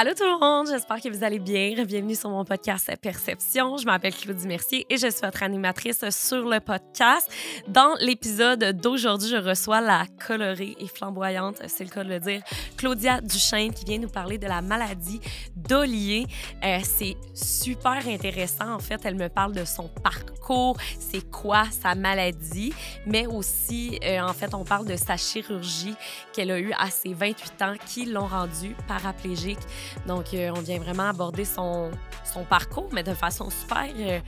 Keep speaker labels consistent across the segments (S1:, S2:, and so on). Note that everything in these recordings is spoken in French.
S1: Allô tout le monde, j'espère que vous allez bien. Bienvenue sur mon podcast Perception. Je m'appelle Claudie Mercier et je suis votre animatrice sur le podcast. Dans l'épisode d'aujourd'hui, je reçois la colorée et flamboyante, c'est le cas de le dire, Claudia Duchesne qui vient nous parler de la maladie d'Olier. Euh, c'est super intéressant. En fait, elle me parle de son parcours, c'est quoi sa maladie, mais aussi, euh, en fait, on parle de sa chirurgie qu'elle a eue à ses 28 ans qui l'ont rendue paraplégique. Donc, euh, on vient vraiment aborder son, parcours, mais de façon super, euh,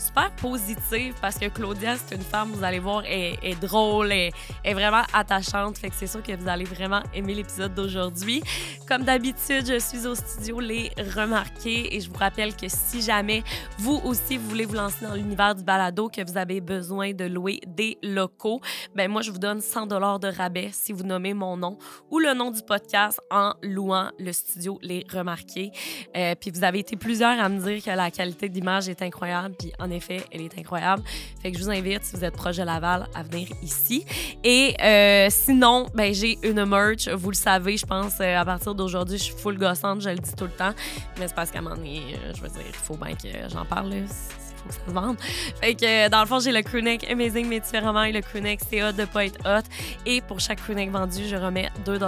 S1: super positive parce que Claudia, c'est une femme, vous allez voir, est, est drôle, est, est vraiment attachante. Fait que c'est sûr que vous allez vraiment aimer l'épisode d'aujourd'hui. Comme d'habitude, je suis au studio Les Remarqués et je vous rappelle que si jamais vous aussi vous voulez vous lancer dans l'univers du balado, que vous avez besoin de louer des locaux, ben moi, je vous donne 100 dollars de rabais si vous nommez mon nom ou le nom du podcast en louant le studio Les Remarqués. Euh, puis vous avez été plusieurs à me dire que la qualité d'image est incroyable. Puis effet, elle est incroyable. Fait que je vous invite, si vous êtes proche de Laval, à venir ici. Et euh, sinon, ben, j'ai une merch. Vous le savez, je pense, euh, à partir d'aujourd'hui, je suis full gossante, je le dis tout le temps. Mais c'est parce qu'à un moment donné, euh, je veux dire, il faut bien que j'en parle. Faut que ça se vende. Fait que, euh, dans le fond, j'ai le crewneck Amazing mais différemment et le crewneck C'est hot de pas être hot. Et pour chaque crewneck vendu, je remets 2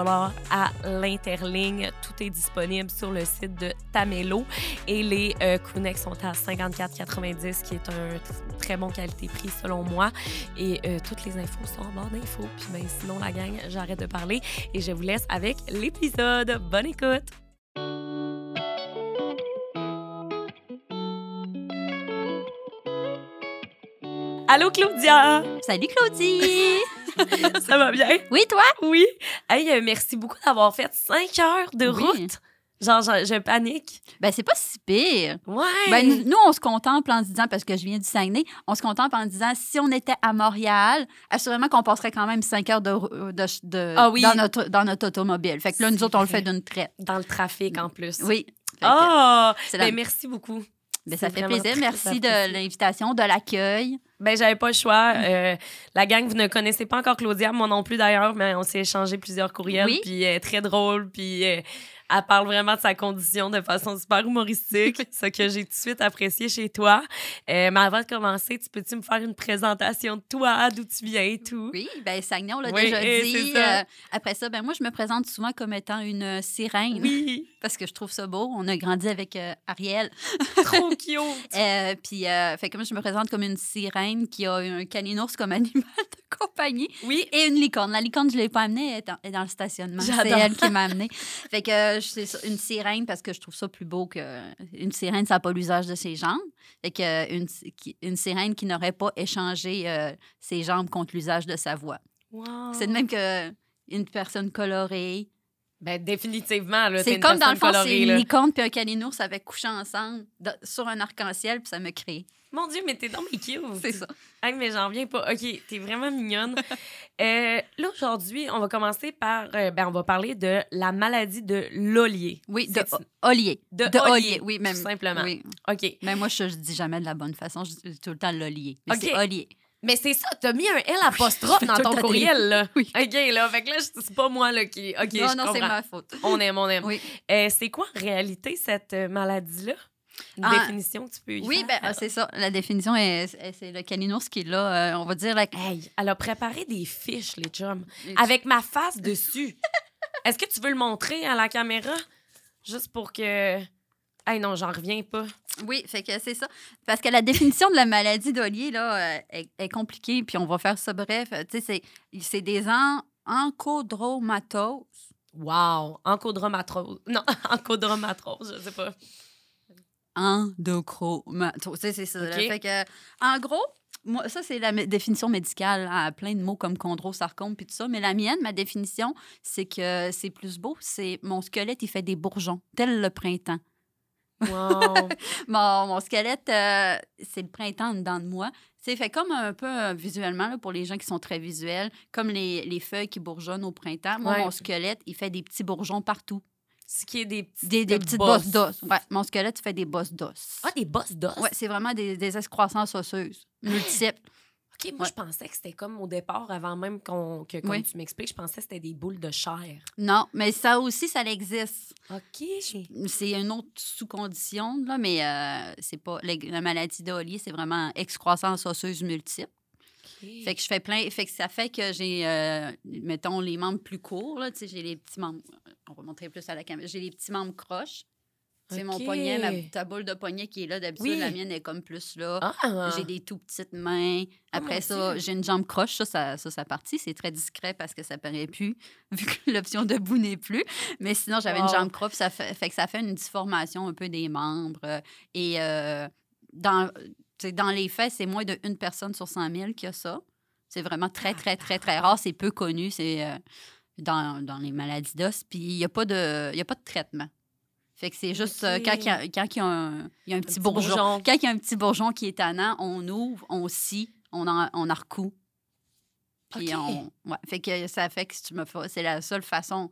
S1: à l'interligne. Tout est disponible sur le site de Tamelo. Et les euh, sont à 54,90, qui est un très bon qualité-prix selon moi. Et euh, toutes les infos sont en barre d'infos. Puis ben, sinon, la gang, j'arrête de parler et je vous laisse avec l'épisode. Bonne écoute! Allô, Claudia!
S2: Salut Claudie!
S1: Ça va bien?
S2: oui, toi?
S1: Oui. Hey, euh, merci beaucoup d'avoir fait 5 heures de
S2: Oui.
S1: route. Genre, je, je panique.
S2: Ben, c'est pas si pire.
S1: Ouais.
S2: Ben, nous, nous, on se contemple en disant, parce que je viens du Saguenay, on se contemple en disant, si on était à Montréal, assurément qu'on passerait quand même 5 heures de, de- de-
S1: Ah oui.
S2: dans, notre, dans notre automobile. Fait que là, nous autres, on le fait d'une traite.
S1: Dans le trafic, en plus.
S2: Oui.
S1: Ah!
S2: la-
S1: Ben, merci beaucoup.
S2: ben, ça fait plaisir. Merci de l'invitation, de l'accueil.
S1: Ben, j'avais pas le choix. Euh, la gang, vous ne connaissez pas encore Claudia, moi non plus d'ailleurs, mais on s'est échangé plusieurs courriels.
S2: Oui.
S1: Puis est très drôle, puis euh, elle parle vraiment de sa condition de façon super humoristique, ce que j'ai tout de suite apprécié chez toi. Euh, mais avant de commencer, tu peux-tu me faire une présentation de toi, d'où tu viens et tout?
S2: Oui, ben Saguenay, on l'a
S1: Oui,
S2: déjà dit.
S1: ça.
S2: Euh, après ça, ben moi, je me présente souvent comme étant une sirène.
S1: Oui,
S2: Parce que je trouve ça beau. On a grandi avec euh, Ariel.
S1: trop cute.
S2: Euh, puis, euh, fait que moi, je me présente comme une sirène qui a un caninours comme animal de compagnie
S1: Oui,
S2: et une licorne. La licorne, je ne l'ai pas amenée, elle est dans, le stationnement. C'est elle qui m'a amenée. Fait que c'est une sirène parce que je trouve ça plus beau que. Une sirène, ça n'a pas l'usage de ses jambes. Fait que euh, une, sirène qui n'aurait pas échangé euh, ses jambes contre l'usage de sa voix.
S1: Wow.
S2: C'est de même que une personne colorée.
S1: Ben, définitivement,
S2: C'est comme dans le fond, c'est une licorne puis un caninours avaient couché ensemble dans- sur un arc-en-ciel puis ça me crée.
S1: Mon Dieu, mais t'es donc mais cute.
S2: C'est ça.
S1: Hey, mais j'en viens pas. OK, t'es vraiment mignonne. Euh, là, aujourd'hui, on va commencer par... euh, ben, on va parler de la maladie de l'olier.
S2: Oui, de Olier.
S1: De,
S2: De oui, même.
S1: Tout simplement.
S2: Oui.
S1: OK.
S2: Mais moi, je, je dis jamais de la bonne façon. Je dis tout le temps l'Olier. Mais
S1: OK.
S2: c'est Olier.
S1: Mais c'est ça, t'as mis un L apostrophe dans ton courriel, là.
S2: Oui.
S1: OK, là, fait que là, c'est pas moi, là, qui... OK,
S2: non,
S1: je
S2: non, c'est ma faute.
S1: On aime, on aime.
S2: Oui,
S1: Euh, c'est quoi, en réalité, cette euh, maladie-là? Une
S2: Ah,
S1: définition que tu peux y
S2: oui ben,
S1: faire?
S2: ah, c'est ça. La définition, est, est- c'est le caninours qui est là. euh, on va dire la...
S1: Hey, elle a préparé des fiches, les chums, avec ma face dessus. Est-ce que tu veux le montrer à la caméra? Juste pour que... Hey, non, j'en reviens pas.
S2: Oui, fait que c'est ça. Parce que la définition de la maladie d'Olier, là, euh, est, est compliquée. Puis on va faire ça bref. Euh, Tu sais, c'est- des en, encodromatoses.
S1: Wow! Encodromatrose. Non, encodromatrose, je sais pas.
S2: Endochromatose. Tu sais, c'est ça. Fait que, en gros, moi, ça, c'est la définition médicale, hein, à plein de mots comme chondrosarcome puis tout ça. Mais la mienne, ma définition, c'est que c'est plus beau. C'est mon squelette, il fait des bourgeons, tel le printemps.
S1: Wow!
S2: Mon, mon squelette, euh, c'est le printemps dedans de moi. C'est fait comme un peu euh, visuellement, là, pour les gens qui sont très visuels, comme les, les feuilles qui bourgeonnent au printemps. Moi,
S1: Ouais.
S2: mon squelette, il fait des petits bourgeons partout.
S1: Ce qui est des petites,
S2: Des, des petites bosses d'os. Ouais, mon squelette fait des bosses d'os.
S1: Ah, des bosses d'os?
S2: Ouais, c'est vraiment des, des excroissances osseuses, multiples.
S1: OK, moi,
S2: Ouais.
S1: je pensais que c'était comme au départ, avant même qu'on, que, comme
S2: Oui.
S1: tu m'expliques, je pensais que c'était des boules de chair.
S2: Non, mais ça aussi, ça existe.
S1: OK.
S2: C'est une autre sous-condition, là, mais euh, c'est pas. La, la maladie d'Olier, c'est vraiment excroissance osseuse multiple. Fait que je fais plein. Fait que ça fait que j'ai, euh, mettons, les membres plus courts, là. J'ai les petits membres. On va montrer plus à la caméra. J'ai les petits membres croches. C'est mon
S1: OK.
S2: poignet, ma, ta boule de poignet qui est là. D'habitude,
S1: Oui.
S2: la mienne est comme plus là.
S1: Ah!
S2: J'ai des tout petites mains. Après
S1: mon
S2: ça, j'ai une jambe croche. Ça, ça, ça, ça partit. C'est très discret parce que ça paraît plus, vu que l'option debout n'est plus. Mais sinon, j'avais une jambe croche. Ça fait, fait que ça fait une déformation un peu des membres. Et euh, dans, dans les faits, c'est moins de une personne sur 100 000 qui a ça. C'est vraiment très, très, très, très rare. C'est peu connu. C'est euh, dans, dans les maladies d'os. Puis il n'y a, pas de- y a pas de traitement. Fait que c'est juste euh, quand il y a, quand il y a un, il y a un petit,
S1: petit
S2: bourgeon.
S1: bourgeon.
S2: Quand il y a un petit bourgeon qui est tannant, on ouvre, on scie, on en, on en recoue. Puis on. Ouais, fait que ça fait que si tu me fais. C'est la seule façon.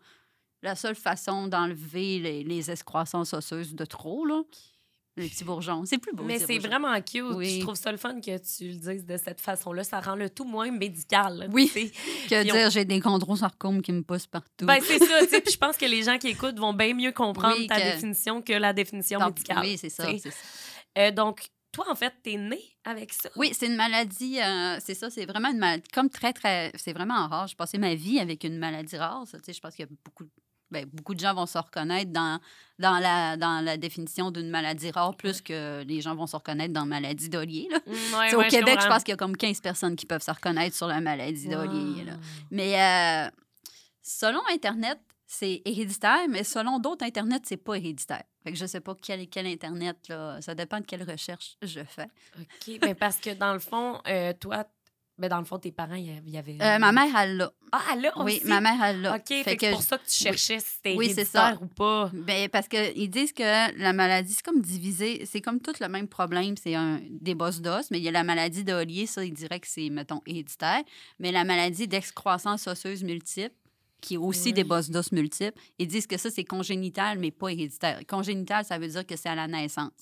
S2: La seule façon d'enlever les, les excroissances osseuses de trop, là. Les petits bourgeons. C'est plus beau.
S1: Mais
S2: ces
S1: c'est vraiment cute.
S2: Oui.
S1: Je trouve ça le fun que tu le dises de cette façon-là. Ça rend le tout moins médical.
S2: Oui. Que
S1: on-
S2: dire, j'ai des chondrosarcomes qui me poussent partout.
S1: Ben, c'est ça. Puis je pense que les gens qui écoutent vont bien mieux comprendre
S2: Oui,
S1: ta
S2: que-
S1: définition que la définition
S2: Tant-
S1: médicale.
S2: Oui, c'est ça.
S1: Euh, donc, toi, en fait, t'es né avec ça?
S2: Oui, c'est une maladie, euh, c'est ça, c'est vraiment une maladie, comme très, très, c'est vraiment rare. J'ai passé ma vie avec une maladie rare, ça, je pense qu'il y a beaucoup, ben, beaucoup de gens vont se reconnaître dans, dans, la, dans la définition d'une maladie rare, plus que les gens vont se reconnaître dans maladie d'Olier, là.
S1: Mm, ouais,
S2: au Québec, je, pense qu'il y a comme 15 personnes qui peuvent se reconnaître sur la maladie.
S1: Wow.
S2: Mais euh, selon Internet, c'est héréditaire, mais selon d'autres Internet, c'est pas héréditaire. Fait que je sais pas quel, quel Internet, là, ça dépend de quelle recherche je fais.
S1: OK. Ben, parce que dans le fond, euh, toi, ben, dans le fond, tes parents, il y avait-.
S2: Euh, ma mère, elle l'a.
S1: Ah, elle l'a
S2: Oui,
S1: aussi?
S2: ma mère, elle l'a.
S1: OK, fait, que c'est pour ça que tu cherchais si c'était
S2: Oui,
S1: ou pas.
S2: Ben, parce qu'ils disent que la maladie, c'est comme divisé, c'est comme tout le même problème, c'est un, des bosses d'os, mais il y a la maladie d'Olier, ça, ils diraient que c'est, mettons, héréditaire, mais la maladie d'excroissance osseuse multiple, qui est aussi
S1: Oui.
S2: des bosses d'os multiples, ils disent que ça, c'est congénital, mais pas héréditaire. Congénital, ça veut dire que c'est à la naissance.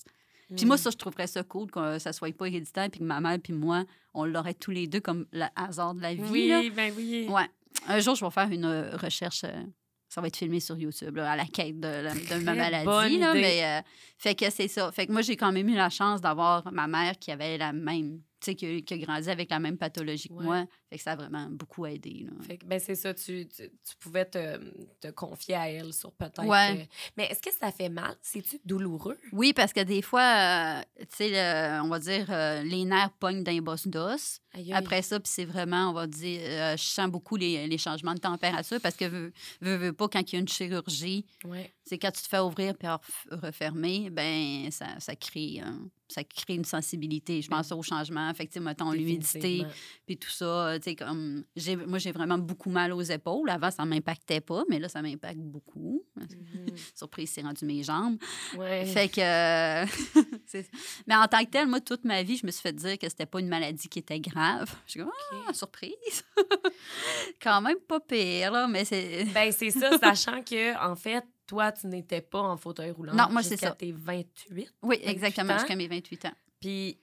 S2: Puis moi,
S1: Mm.
S2: ça, je trouverais ça cool que ça soit pas héréditaire, puis que ma mère puis moi, on l'aurait tous les deux comme le hasard de la vie.
S1: Oui,
S2: là.
S1: ben oui.
S2: Ouais. Un jour, je vais faire une euh, recherche. euh, ça va être filmé sur YouTube, là, à la quête de, ma maladie. Là, mais, euh, fait que c'est ça. Fait que moi, j'ai quand même eu la chance d'avoir ma mère qui avait la même. Tu sais, qui, a- qui grandi avec la même pathologie que
S1: Ouais.
S2: moi. Fait que ça a vraiment beaucoup aidé. Là.
S1: Fait que, ben, c'est ça, tu, tu, tu pouvais te, te confier à elle sur peut-être.
S2: Ouais.
S1: euh, Mais est-ce que ça fait mal? C'est-tu douloureux?
S2: Oui, parce que des fois, euh, tu sais, on va dire, euh, les nerfs pognent d'un boss d'os.
S1: Aïe.
S2: Après ça, puis c'est vraiment, on va dire, je sens beaucoup les, les changements de température parce que, veux, veux, veux pas, quand il y a une chirurgie,
S1: Ouais.
S2: c'est quand tu te fais ouvrir puis ref- refermer, ben ça, ça crée ça crée une sensibilité. Je pense au changement. Sais, mettons, l'humidité, puis tout ça. Sais, comme, moi, j'ai vraiment beaucoup mal aux épaules. Avant, ça m'impactait pas, mais là, ça m'impacte beaucoup.
S1: Mhm.
S2: Surprise, c'est rendu mes jambes.
S1: Ouais.
S2: Fait que. mais en tant que tel, moi, toute ma vie, je me suis fait dire que c'était pas une maladie qui était grave. Je suis comme, ah, surprise. Quand même pas pire, là, mais c'est.
S1: Ben, c'est ça, sachant que, en fait, toi, tu n'étais pas en fauteuil roulant.
S2: Non, moi, c'est ça.
S1: tes 28.
S2: Oui,
S1: 28
S2: exactement, jusqu'à mes 28 ans.
S1: Puis,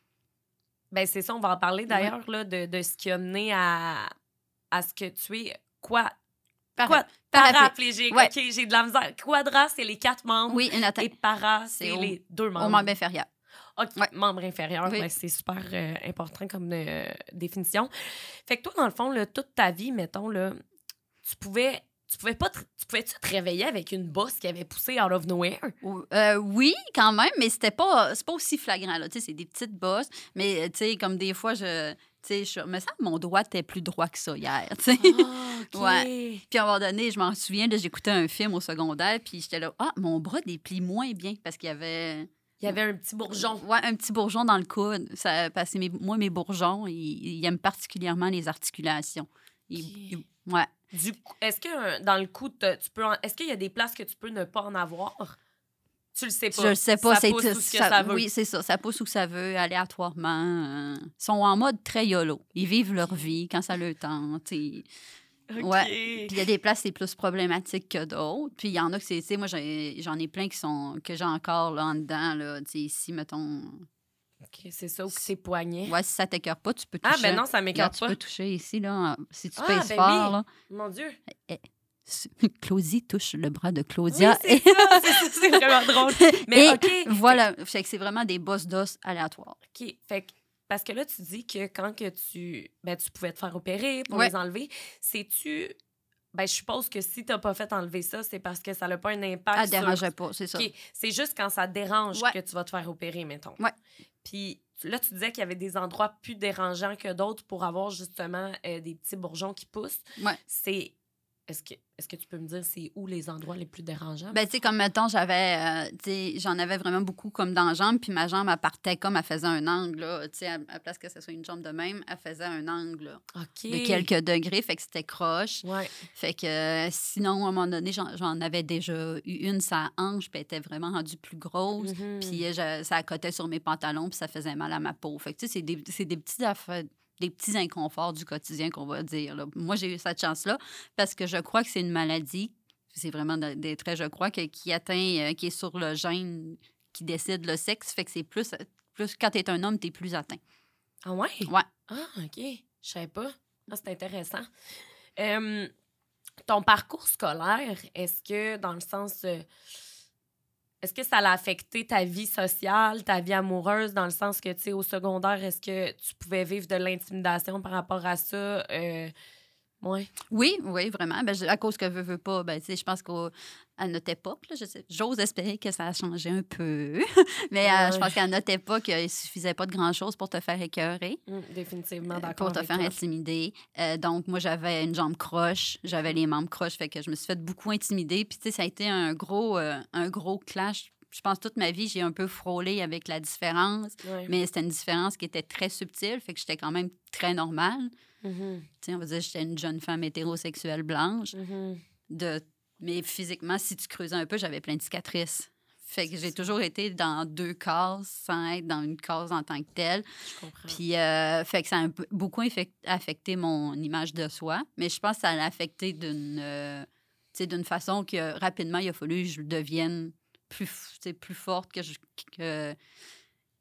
S1: ben, c'est ça, on va en parler d'ailleurs, là, de, de ce qui a mené à, à ce que tu es. Quoi?
S2: Para-
S1: Quoi?
S2: paraplégique. Ouais.
S1: OK, j'ai de la misère. Quadra, c'est les quatre membres.
S2: Oui, une
S1: Et
S2: attaque
S1: para,
S2: C'est au-
S1: les deux
S2: au
S1: membres.
S2: membre inférieur.
S1: OK,
S2: Ouais.
S1: membre inférieur,
S2: Oui.
S1: ben, c'est super euh, important comme euh, définition. Fait que toi, dans le fond, là, toute ta vie, mettons, là, tu pouvais. Tu pouvais pas te, tu pouvais -tu te réveiller avec une bosse qui avait poussé out of nowhere?
S2: Euh, oui, quand même, mais c'était pas, c'est pas aussi flagrant. Là. Tu sais, C'est des petites bosses, mais euh, tu sais, comme des fois, je, tu sais, je me sens mon doigt était plus droit que ça hier. tu sais.
S1: Ah, OK.
S2: Ouais. Puis à un moment donné, je m'en souviens, j'écoutais un film au secondaire, puis j'étais là, ah, mon bras déplie moins bien parce qu'il y avait
S1: Il y avait un petit bourgeon.
S2: ouais, un petit bourgeon dans le coude. Ça, parce que mes- moi, mes bourgeons, ils, ils aiment particulièrement les articulations. Ils- ouais.
S1: Du coup, est-ce que euh, dans le coup, tu peux est-ce qu'il y a des places que tu peux ne pas en avoir? Tu le sais pas.
S2: Je le sais pas.
S1: Ça
S2: c'est
S1: pousse
S2: tout-
S1: où ce que
S2: ça-
S1: ça veut.
S2: Oui, c'est ça. Ça pousse où ça veut, aléatoirement. euh, Ils sont en mode très YOLO. Ils vivent leur vie quand ça leur tente. et-. Ouais. Puis il y a des places, c'est plus problématique que d'autres. Puis il y en a que c'est, tu sais, moi, j'en ai plein qui sont, que j'ai encore là en dedans, là, tu sais, ici, mettons,
S1: OK, c'est ça, ou que tes poignets.
S2: Ouais, si ça t'écœure pas, tu peux toucher.
S1: Ah, ben non, ça
S2: Regarde,
S1: m'écarte
S2: tu
S1: pas.
S2: peux toucher ici, là, si tu
S1: Ah,
S2: pèses
S1: ben
S2: fort,
S1: oui.
S2: là.
S1: Mon Dieu.
S2: Claudie touche le bras de Claudia.
S1: c'est ça, ça, vraiment drôle. Mais
S2: Et
S1: OK.
S2: Voilà, fait que c'est vraiment des bosses d'os aléatoires.
S1: OK. Fait que, parce que là, tu dis que quand que tu, ben, tu pouvais te faire opérer pour
S2: Ouais.
S1: les enlever, c'est-tu. Ben, je suppose que si tu n'as pas fait enlever ça, c'est parce que ça n'a pas un impact.
S2: Elle
S1: sur-
S2: dérangeait pas, c'est ça.
S1: OK. C'est juste quand ça dérange
S2: Ouais.
S1: que tu vas te faire opérer, mettons.
S2: Ouais.
S1: Puis là, tu disais qu'il y avait des endroits plus dérangeants que d'autres pour avoir justement euh, des petits bourgeons qui poussent.
S2: Ouais.
S1: C'est. Est-ce que, tu peux me dire c'est où les endroits les plus dérangeants?
S2: Ben, tu sais, comme mettons, j'avais, euh, tu sais, j'en avais vraiment beaucoup comme dans la jambe, puis ma jambe, elle partait comme elle faisait un angle, là. Tu sais, à, à la place que ce soit une jambe de même, elle faisait un angle, là, de quelques degrés, fait que c'était croche.
S1: Ouais.
S2: Fait que euh, sinon, à un moment donné, j'en, j'en avais déjà eu une, sa hanche, puis elle était vraiment rendue plus grosse.
S1: Mhm.
S2: Puis euh, je- ça accotait sur mes pantalons, puis ça faisait mal à ma peau. Fait que, tu sais, c'est des, c'est des petits affaires des petits inconforts du quotidien qu'on va dire. là. Moi, j'ai eu cette chance-là parce que je crois que c'est une maladie, c'est vraiment de- des traits, je crois, que, qui atteint, euh, qui est sur le gène qui décide le sexe. Fait que c'est plus, plus quand t'es un homme, t'es plus atteint.
S1: Ah ouais?
S2: Ouais.
S1: Ah, OK. Je savais pas. Ah, c'est intéressant. Euh, ton parcours scolaire, est-ce que, dans le sens. euh, est-ce que ça l'a affecté ta vie sociale, ta vie amoureuse, dans le sens que, tu sais, au secondaire, est-ce que tu pouvais vivre de l'intimidation par rapport à ça? Euh, ouais.
S2: Oui, oui, vraiment. Ben, à cause que veut, veut pas, ben, je pense qu'à notre époque, j'ose espérer que ça a changé un peu. Mais euh, je pense qu'à notre époque, il suffisait pas de grand-chose pour te faire écœurer.
S1: Hum, définitivement
S2: euh,
S1: d'accord.
S2: pour te faire
S1: toi.
S2: intimider. Euh, donc, moi, j'avais une jambe croche, j'avais les membres croches, fait que je me suis fait beaucoup intimider. Puis, tu sais, ça a été un gros, euh, un gros clash. Je pense toute ma vie, j'ai un peu frôlé avec la différence, mais c'était une différence qui était très subtile, fait que j'étais quand même très normale. Sais, on va dire, j'étais une jeune femme hétérosexuelle blanche.
S1: mhm.
S2: De... Mais physiquement, si tu creusais un peu, j'avais plein de cicatrices. Fait que j'ai toujours été dans deux cases sans être dans une case en tant que telle.
S1: Je comprends.
S2: Puis, euh, fait que ça a beaucoup affecté mon image de soi. Mais je pense que ça l'a affecté d'une euh, d'une façon que rapidement, il a fallu que je devienne plus, plus forte, que je. Que,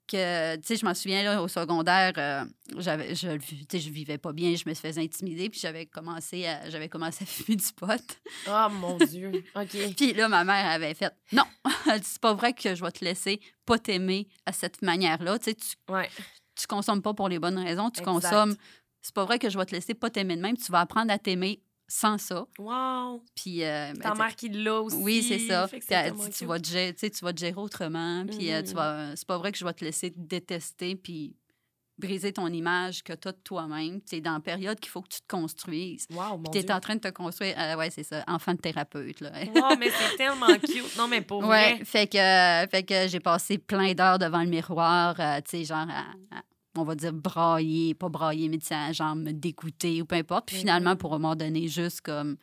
S2: que, tu sais, je m'en souviens, là, au secondaire, euh, j'avais, je, je vivais pas bien, je me faisais intimider, puis j'avais commencé à, j'avais commencé à fumer du pot.
S1: Oh mon Dieu. OK.
S2: Puis là, ma mère avait fait Non, c'est pas vrai que je vais te laisser pas t'aimer à cette manière-là. Tu sais, tu
S1: Ouais.
S2: tu consommes pas pour les bonnes raisons, tu
S1: Exact.
S2: consommes. C'est pas vrai que je vais te laisser pas t'aimer de même, tu vas apprendre à t'aimer sans ça.
S1: Wow.
S2: Puis euh, ben,
S1: Ta
S2: tu-
S1: mère qui l'a aussi.
S2: oui, c'est ça. Puis
S1: c'est
S2: elle dit, tu vas te gérer, tu vas te gérer autrement, puis euh, tu vas c'est pas vrai que je vais te laisser te détester puis briser ton image que tu as de toi-même. Tu sais dans la période qu'il faut que tu te construises.
S1: Wow, mon
S2: Puis tu es en train de te construire euh, ouais, c'est ça, enfant de thérapeute là.
S1: Wow, mais c'est tellement cute. Non, mais pour
S2: Ouais,
S1: vrai.
S2: fait que, euh, fait que j'ai passé plein d'heures devant le miroir, euh, tu sais, genre, à- à- on va dire brailler, pas brailler, mais genre me dégoûter ou peu importe. Puis
S1: Mhm.
S2: finalement, pour un moment donné, juste comme,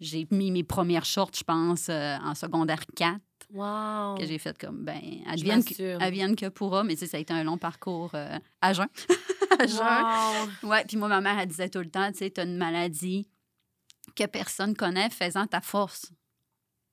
S2: j'ai mis mes premières shorts, je pense, euh, en secondaire 4,
S1: Wow.
S2: que j'ai fait comme, ben, advienne que, advienne que pourra, mais tu sais, ça a été un long parcours euh, à jeun. à jeun.
S1: Wow.
S2: Ouais, puis moi, ma mère, elle disait tout le temps, tu sais, t'as une maladie que personne connaît faisant ta force.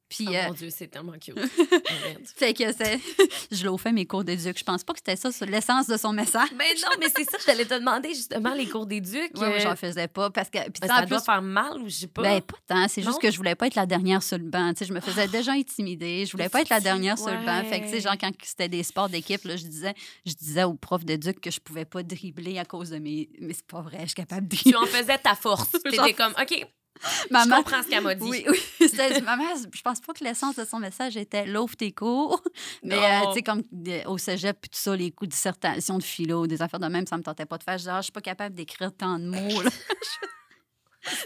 S2: Puis,
S1: Oh
S2: euh,
S1: mon Dieu, c'est tellement cute.
S2: Fait que c'est. je l'ai fait mes cours d'éduc. Je pense pas que c'était ça, l'essence de son message.
S1: mais non, mais c'est ça, j'allais te demander justement les cours d'éduc.
S2: Moi,
S1: euh,
S2: j'en faisais pas. Parce que. Puis
S1: ben,
S2: ça,
S1: ça doit
S2: plus,
S1: faire mal ou je sais pas.
S2: ben, pas tant. C'est juste que je voulais pas être la dernière sur le banc. Tu sais, je me faisais déjà intimider. Je voulais pas être la dernière sur le banc. Fait que, tu sais, genre, quand c'était des sports d'équipe, je disais, je disais aux profs d'éduc que je pouvais pas dribbler à cause de mes. Mais c'est pas vrai, je suis capable de
S1: tu
S2: dribbler.
S1: en faisais ta force. T'étais
S2: Genre-
S1: comme, OK,
S2: Maman-
S1: je comprends ce qu'elle m'a dit.
S2: Oui, oui. Maman, je pense pas que l'essence de son message était l'offre tes cours. Mais, euh, tu sais, comme au cégep, puis tout ça, les coups de dissertation, de philo, des affaires de même, ça me tentait pas de faire. Je disais, ah, je suis pas capable d'écrire tant de mots. là.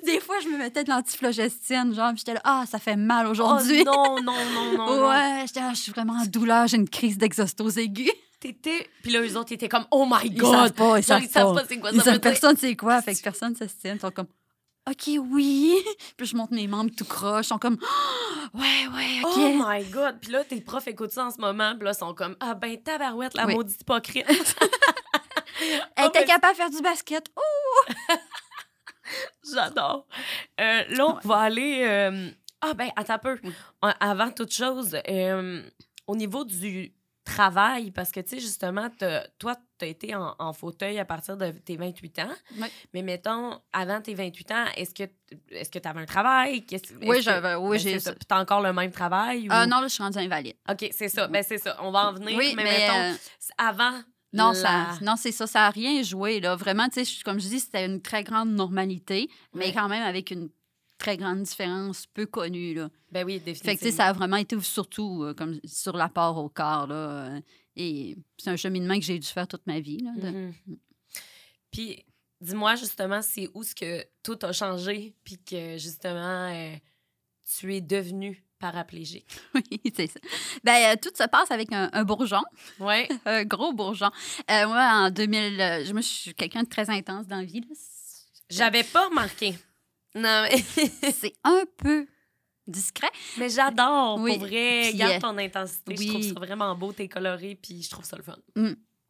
S2: des fois, je me mettais de l'antiflogestine, genre, j'étais là, ah, ça fait mal aujourd'hui.
S1: Oh, non, non, non, non. non.
S2: ouais, j'étais là, je suis vraiment en douleur, j'ai une crise d'exostose aiguë.
S1: T'étais. Puis là, eux autres, ils étaient comme, oh my
S2: Ils
S1: God.
S2: savent pas, ils savent
S1: ils savent
S2: pas.
S1: pas c'est quoi
S2: Ils
S1: ça
S2: savent
S1: veut dire.
S2: personne c'est quoi, fait que personne s'estime. Ils sont comme, OK, oui. Puis je monte mes membres tout croche. Ils sont comme, ouais, ouais, OK.
S1: Oh my God! Puis là, tes profs écoutent ça en ce moment, puis là, sont comme, ah ben, tabarouette, la
S2: Oui.
S1: maudite hypocrite.
S2: Elle
S1: Oh,
S2: était capable de faire du basket. Oh!
S1: J'adore. Euh, là, on va aller. euh, Ah, ben, attends un peu.
S2: Oui.
S1: Euh, Avant toute chose, euh, au niveau du, travail? Parce que, tu sais, justement, toi, tu as été en, en fauteuil à partir de tes 28 ans.
S2: Oui.
S1: Mais mettons, avant tes 28 ans, est-ce que est-ce que tu avais un travail?
S2: Oui, j'avais- oui,
S1: ben,
S2: j'ai
S1: t'as encore le même travail? Ou...
S2: Ah non, là, je suis rendue invalide.
S1: OK, c'est ça. Ben, c'est ça. On va en venir.
S2: Oui,
S1: mais,
S2: mais,
S1: mettons,
S2: euh,
S1: avant.
S2: Non,
S1: la-
S2: ça, non c'est ça, ça n'a rien joué. Là. Vraiment, tu comme je dis, c'était une très grande normalité, mais quand même avec une très grande différence peu connue. Là.
S1: Ben oui, définitivement.
S2: Fait que, ça a vraiment été surtout euh, comme sur l'apport au corps. Là, euh, et c'est un cheminement que j'ai dû faire toute ma vie. Là, de-
S1: Mhm. Puis, dis-moi justement, c'est où ce que tout a changé, puis que justement, euh, tu es devenu paraplégique?
S2: Oui, c'est ça. Ben, euh, tout se passe avec un, un bourgeon,
S1: Ouais.
S2: un gros bourgeon. Euh, moi, en 2000, euh, je, moi, je suis quelqu'un de très intense dans la vie.
S1: J'avais pas remarqué. Non, mais,
S2: C'est un peu discret.
S1: mais j'adore,
S2: Oui.
S1: pour vrai.
S2: Puis,
S1: Garde
S2: euh,
S1: ton intensité. Je trouve
S2: oui.
S1: ça vraiment beau, t'es coloré, puis je trouve ça le fun.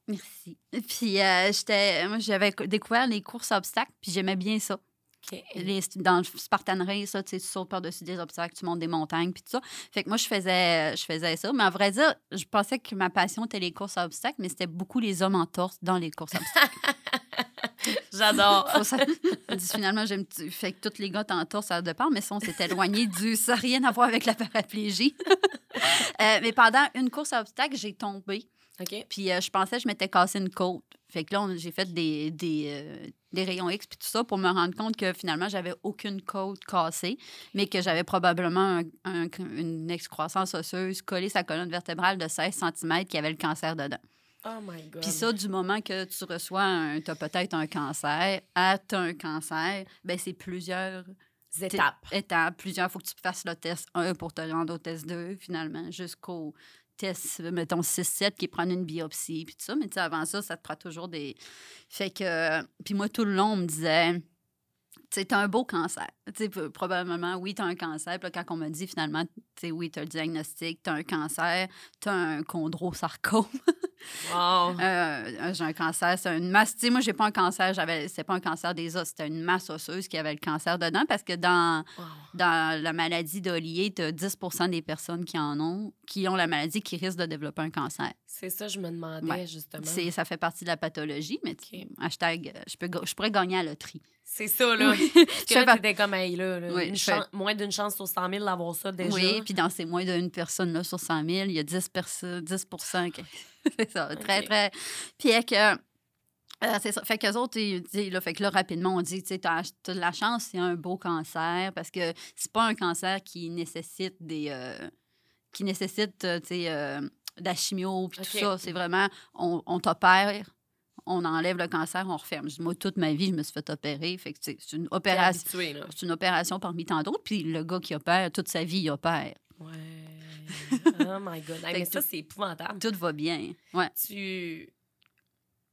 S2: Merci. Puis, euh, j'étais, moi, j'avais co- découvert les courses obstacles, puis j'aimais bien ça.
S1: OK.
S2: Les, dans le Spartan Race, ça, tu sautes par-dessus des obstacles, tu montes des montagnes, puis tout ça. Fait que moi, je faisais, je faisais ça. Mais à vrai dire, je pensais que ma passion était les courses à obstacles, mais c'était beaucoup les hommes en torse dans les courses à obstacles.
S1: J'adore.
S2: Finalement, j'aime. Fait que tous les gars en torse à deux parts, mais ça, on s'est éloigné du. Ça n'a rien à voir avec la paraplégie. Euh, mais pendant une course à obstacles, j'ai tombé.
S1: OK.
S2: Puis euh, je pensais que je m'étais cassé une côte. Fait que là, j'ai fait des, des, euh, des rayons X puis tout ça pour me rendre compte que finalement, j'avais aucune côte cassée, mais que j'avais probablement un- un- une excroissance osseuse collée sa colonne vertébrale de 16 cm qui avait le cancer dedans.
S1: Oh my God.
S2: Puis ça, du moment que tu reçois un, t'as peut-être un cancer, à t'as un cancer, ben c'est plusieurs
S1: étapes.
S2: étapes, plusieurs. faut que tu fasses le test 1 pour te rendre au test 2, finalement, jusqu'au mettons, 6-7, qui prend une biopsie, puis tout ça. Mais avant ça, ça te prend toujours des... Fait que... euh, Puis moi, tout le long, on me disait... Tu t'as un beau cancer. Tu sais, p- probablement, oui, t'as un cancer. Puis là, quand on me dit, finalement, tu sais, oui, t'as le diagnostic, t'as un cancer, t'as un chondrosarcome.
S1: Wow.
S2: Euh, j'ai un cancer, c'est une masse. Tu sais, moi, j'ai pas un cancer, j'avais, c'est pas un cancer des os, c'était une masse osseuse qui avait le cancer dedans parce que dans,
S1: Wow.
S2: dans la maladie d'Olier, tu as 10% des personnes qui en ont, qui ont la maladie, qui risquent de développer un cancer.
S1: C'est ça, je me demandais,
S2: Ouais.
S1: justement.
S2: C'est, ça fait partie de la pathologie, mais tu- hashtag, euh, je, peux, je pourrais gagner à la loterie.
S1: C'est ça, là.
S2: Oui.
S1: Parce que là, t'étais comme, hey, là, là,
S2: Oui,
S1: moins d'une chance sur 100 000 d'avoir ça déjà.
S2: Oui, puis dans ces moins d'une personne là, sur 100 000, il y a 10, perso- 10 qui... c'est ça, très,
S1: Ok.
S2: très... Puis avec, euh, euh, c'est ça. Fait qu'eux autres, ils disent, là, fait que là, rapidement, on dit, tu sais, t'as de la chance, c'est un beau cancer, parce que c'est pas un cancer qui nécessite des... euh, qui nécessite, euh, tu sais, euh, de la chimio, puis tout
S1: Ok.
S2: ça. C'est vraiment, on, on t'opère, on enlève le cancer, on referme. Je Moi, toute ma vie, je me suis fait opérer. Fait que, c'est une opération. C'est une opération parmi tant d'autres. Puis le gars qui opère, toute sa vie, il opère.
S1: Ouais. Oh my God. Mais ça, c'est épouvantable.
S2: Tout va bien. Ouais.
S1: Tu...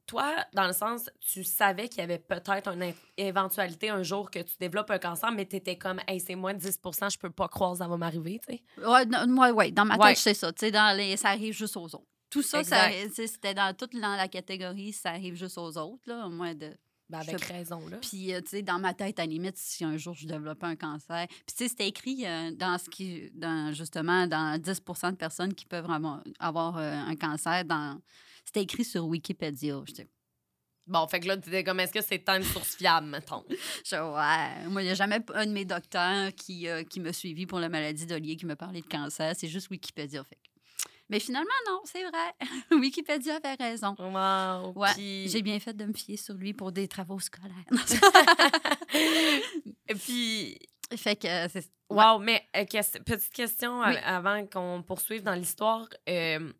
S1: Toi, dans le sens, tu savais qu'il y avait peut-être une éventualité un jour que tu développes un cancer, mais tu étais comme, hey, c'est moins de 10% je peux pas croire que ça va m'arriver, tu sais?
S2: Ouais, ouais, dans ma
S1: Ouais.
S2: tête, c'est ça. Tu sais, dans les, ça arrive juste aux autres. Tout ça, ça sais, c'était dans toute dans la catégorie, ça arrive juste aux autres, là, moins de...
S1: Ben,
S2: Je
S1: avec raison, là.
S2: Puis, euh, tu sais, dans ma tête, à la limite, si un jour je développais un cancer. Puis, tu sais, c'était écrit euh, dans ce qui, dans, justement, dans 10% de personnes qui peuvent avoir, avoir euh, un cancer. Dans... C'était écrit sur Wikipédia. J'étais,
S1: Bon, fait que là, tu étais comme, est-ce que c'est une source fiable, mettons?
S2: je- ouais. Moi, il n'y a jamais un de mes docteurs qui, euh, qui m'a suivi pour la maladie d'Olier qui me parlait de cancer. C'est juste Wikipédia. Fait. Mais finalement, non, c'est vrai. Wikipédia avait raison.
S1: Wow.
S2: Ouais,
S1: Puis...
S2: J'ai bien fait de me fier sur lui pour des travaux scolaires.
S1: Et puis,
S2: fait que euh, c'est.
S1: wow, mais euh, petite question
S2: Oui.
S1: euh, avant qu'on poursuive dans l'histoire. Euh,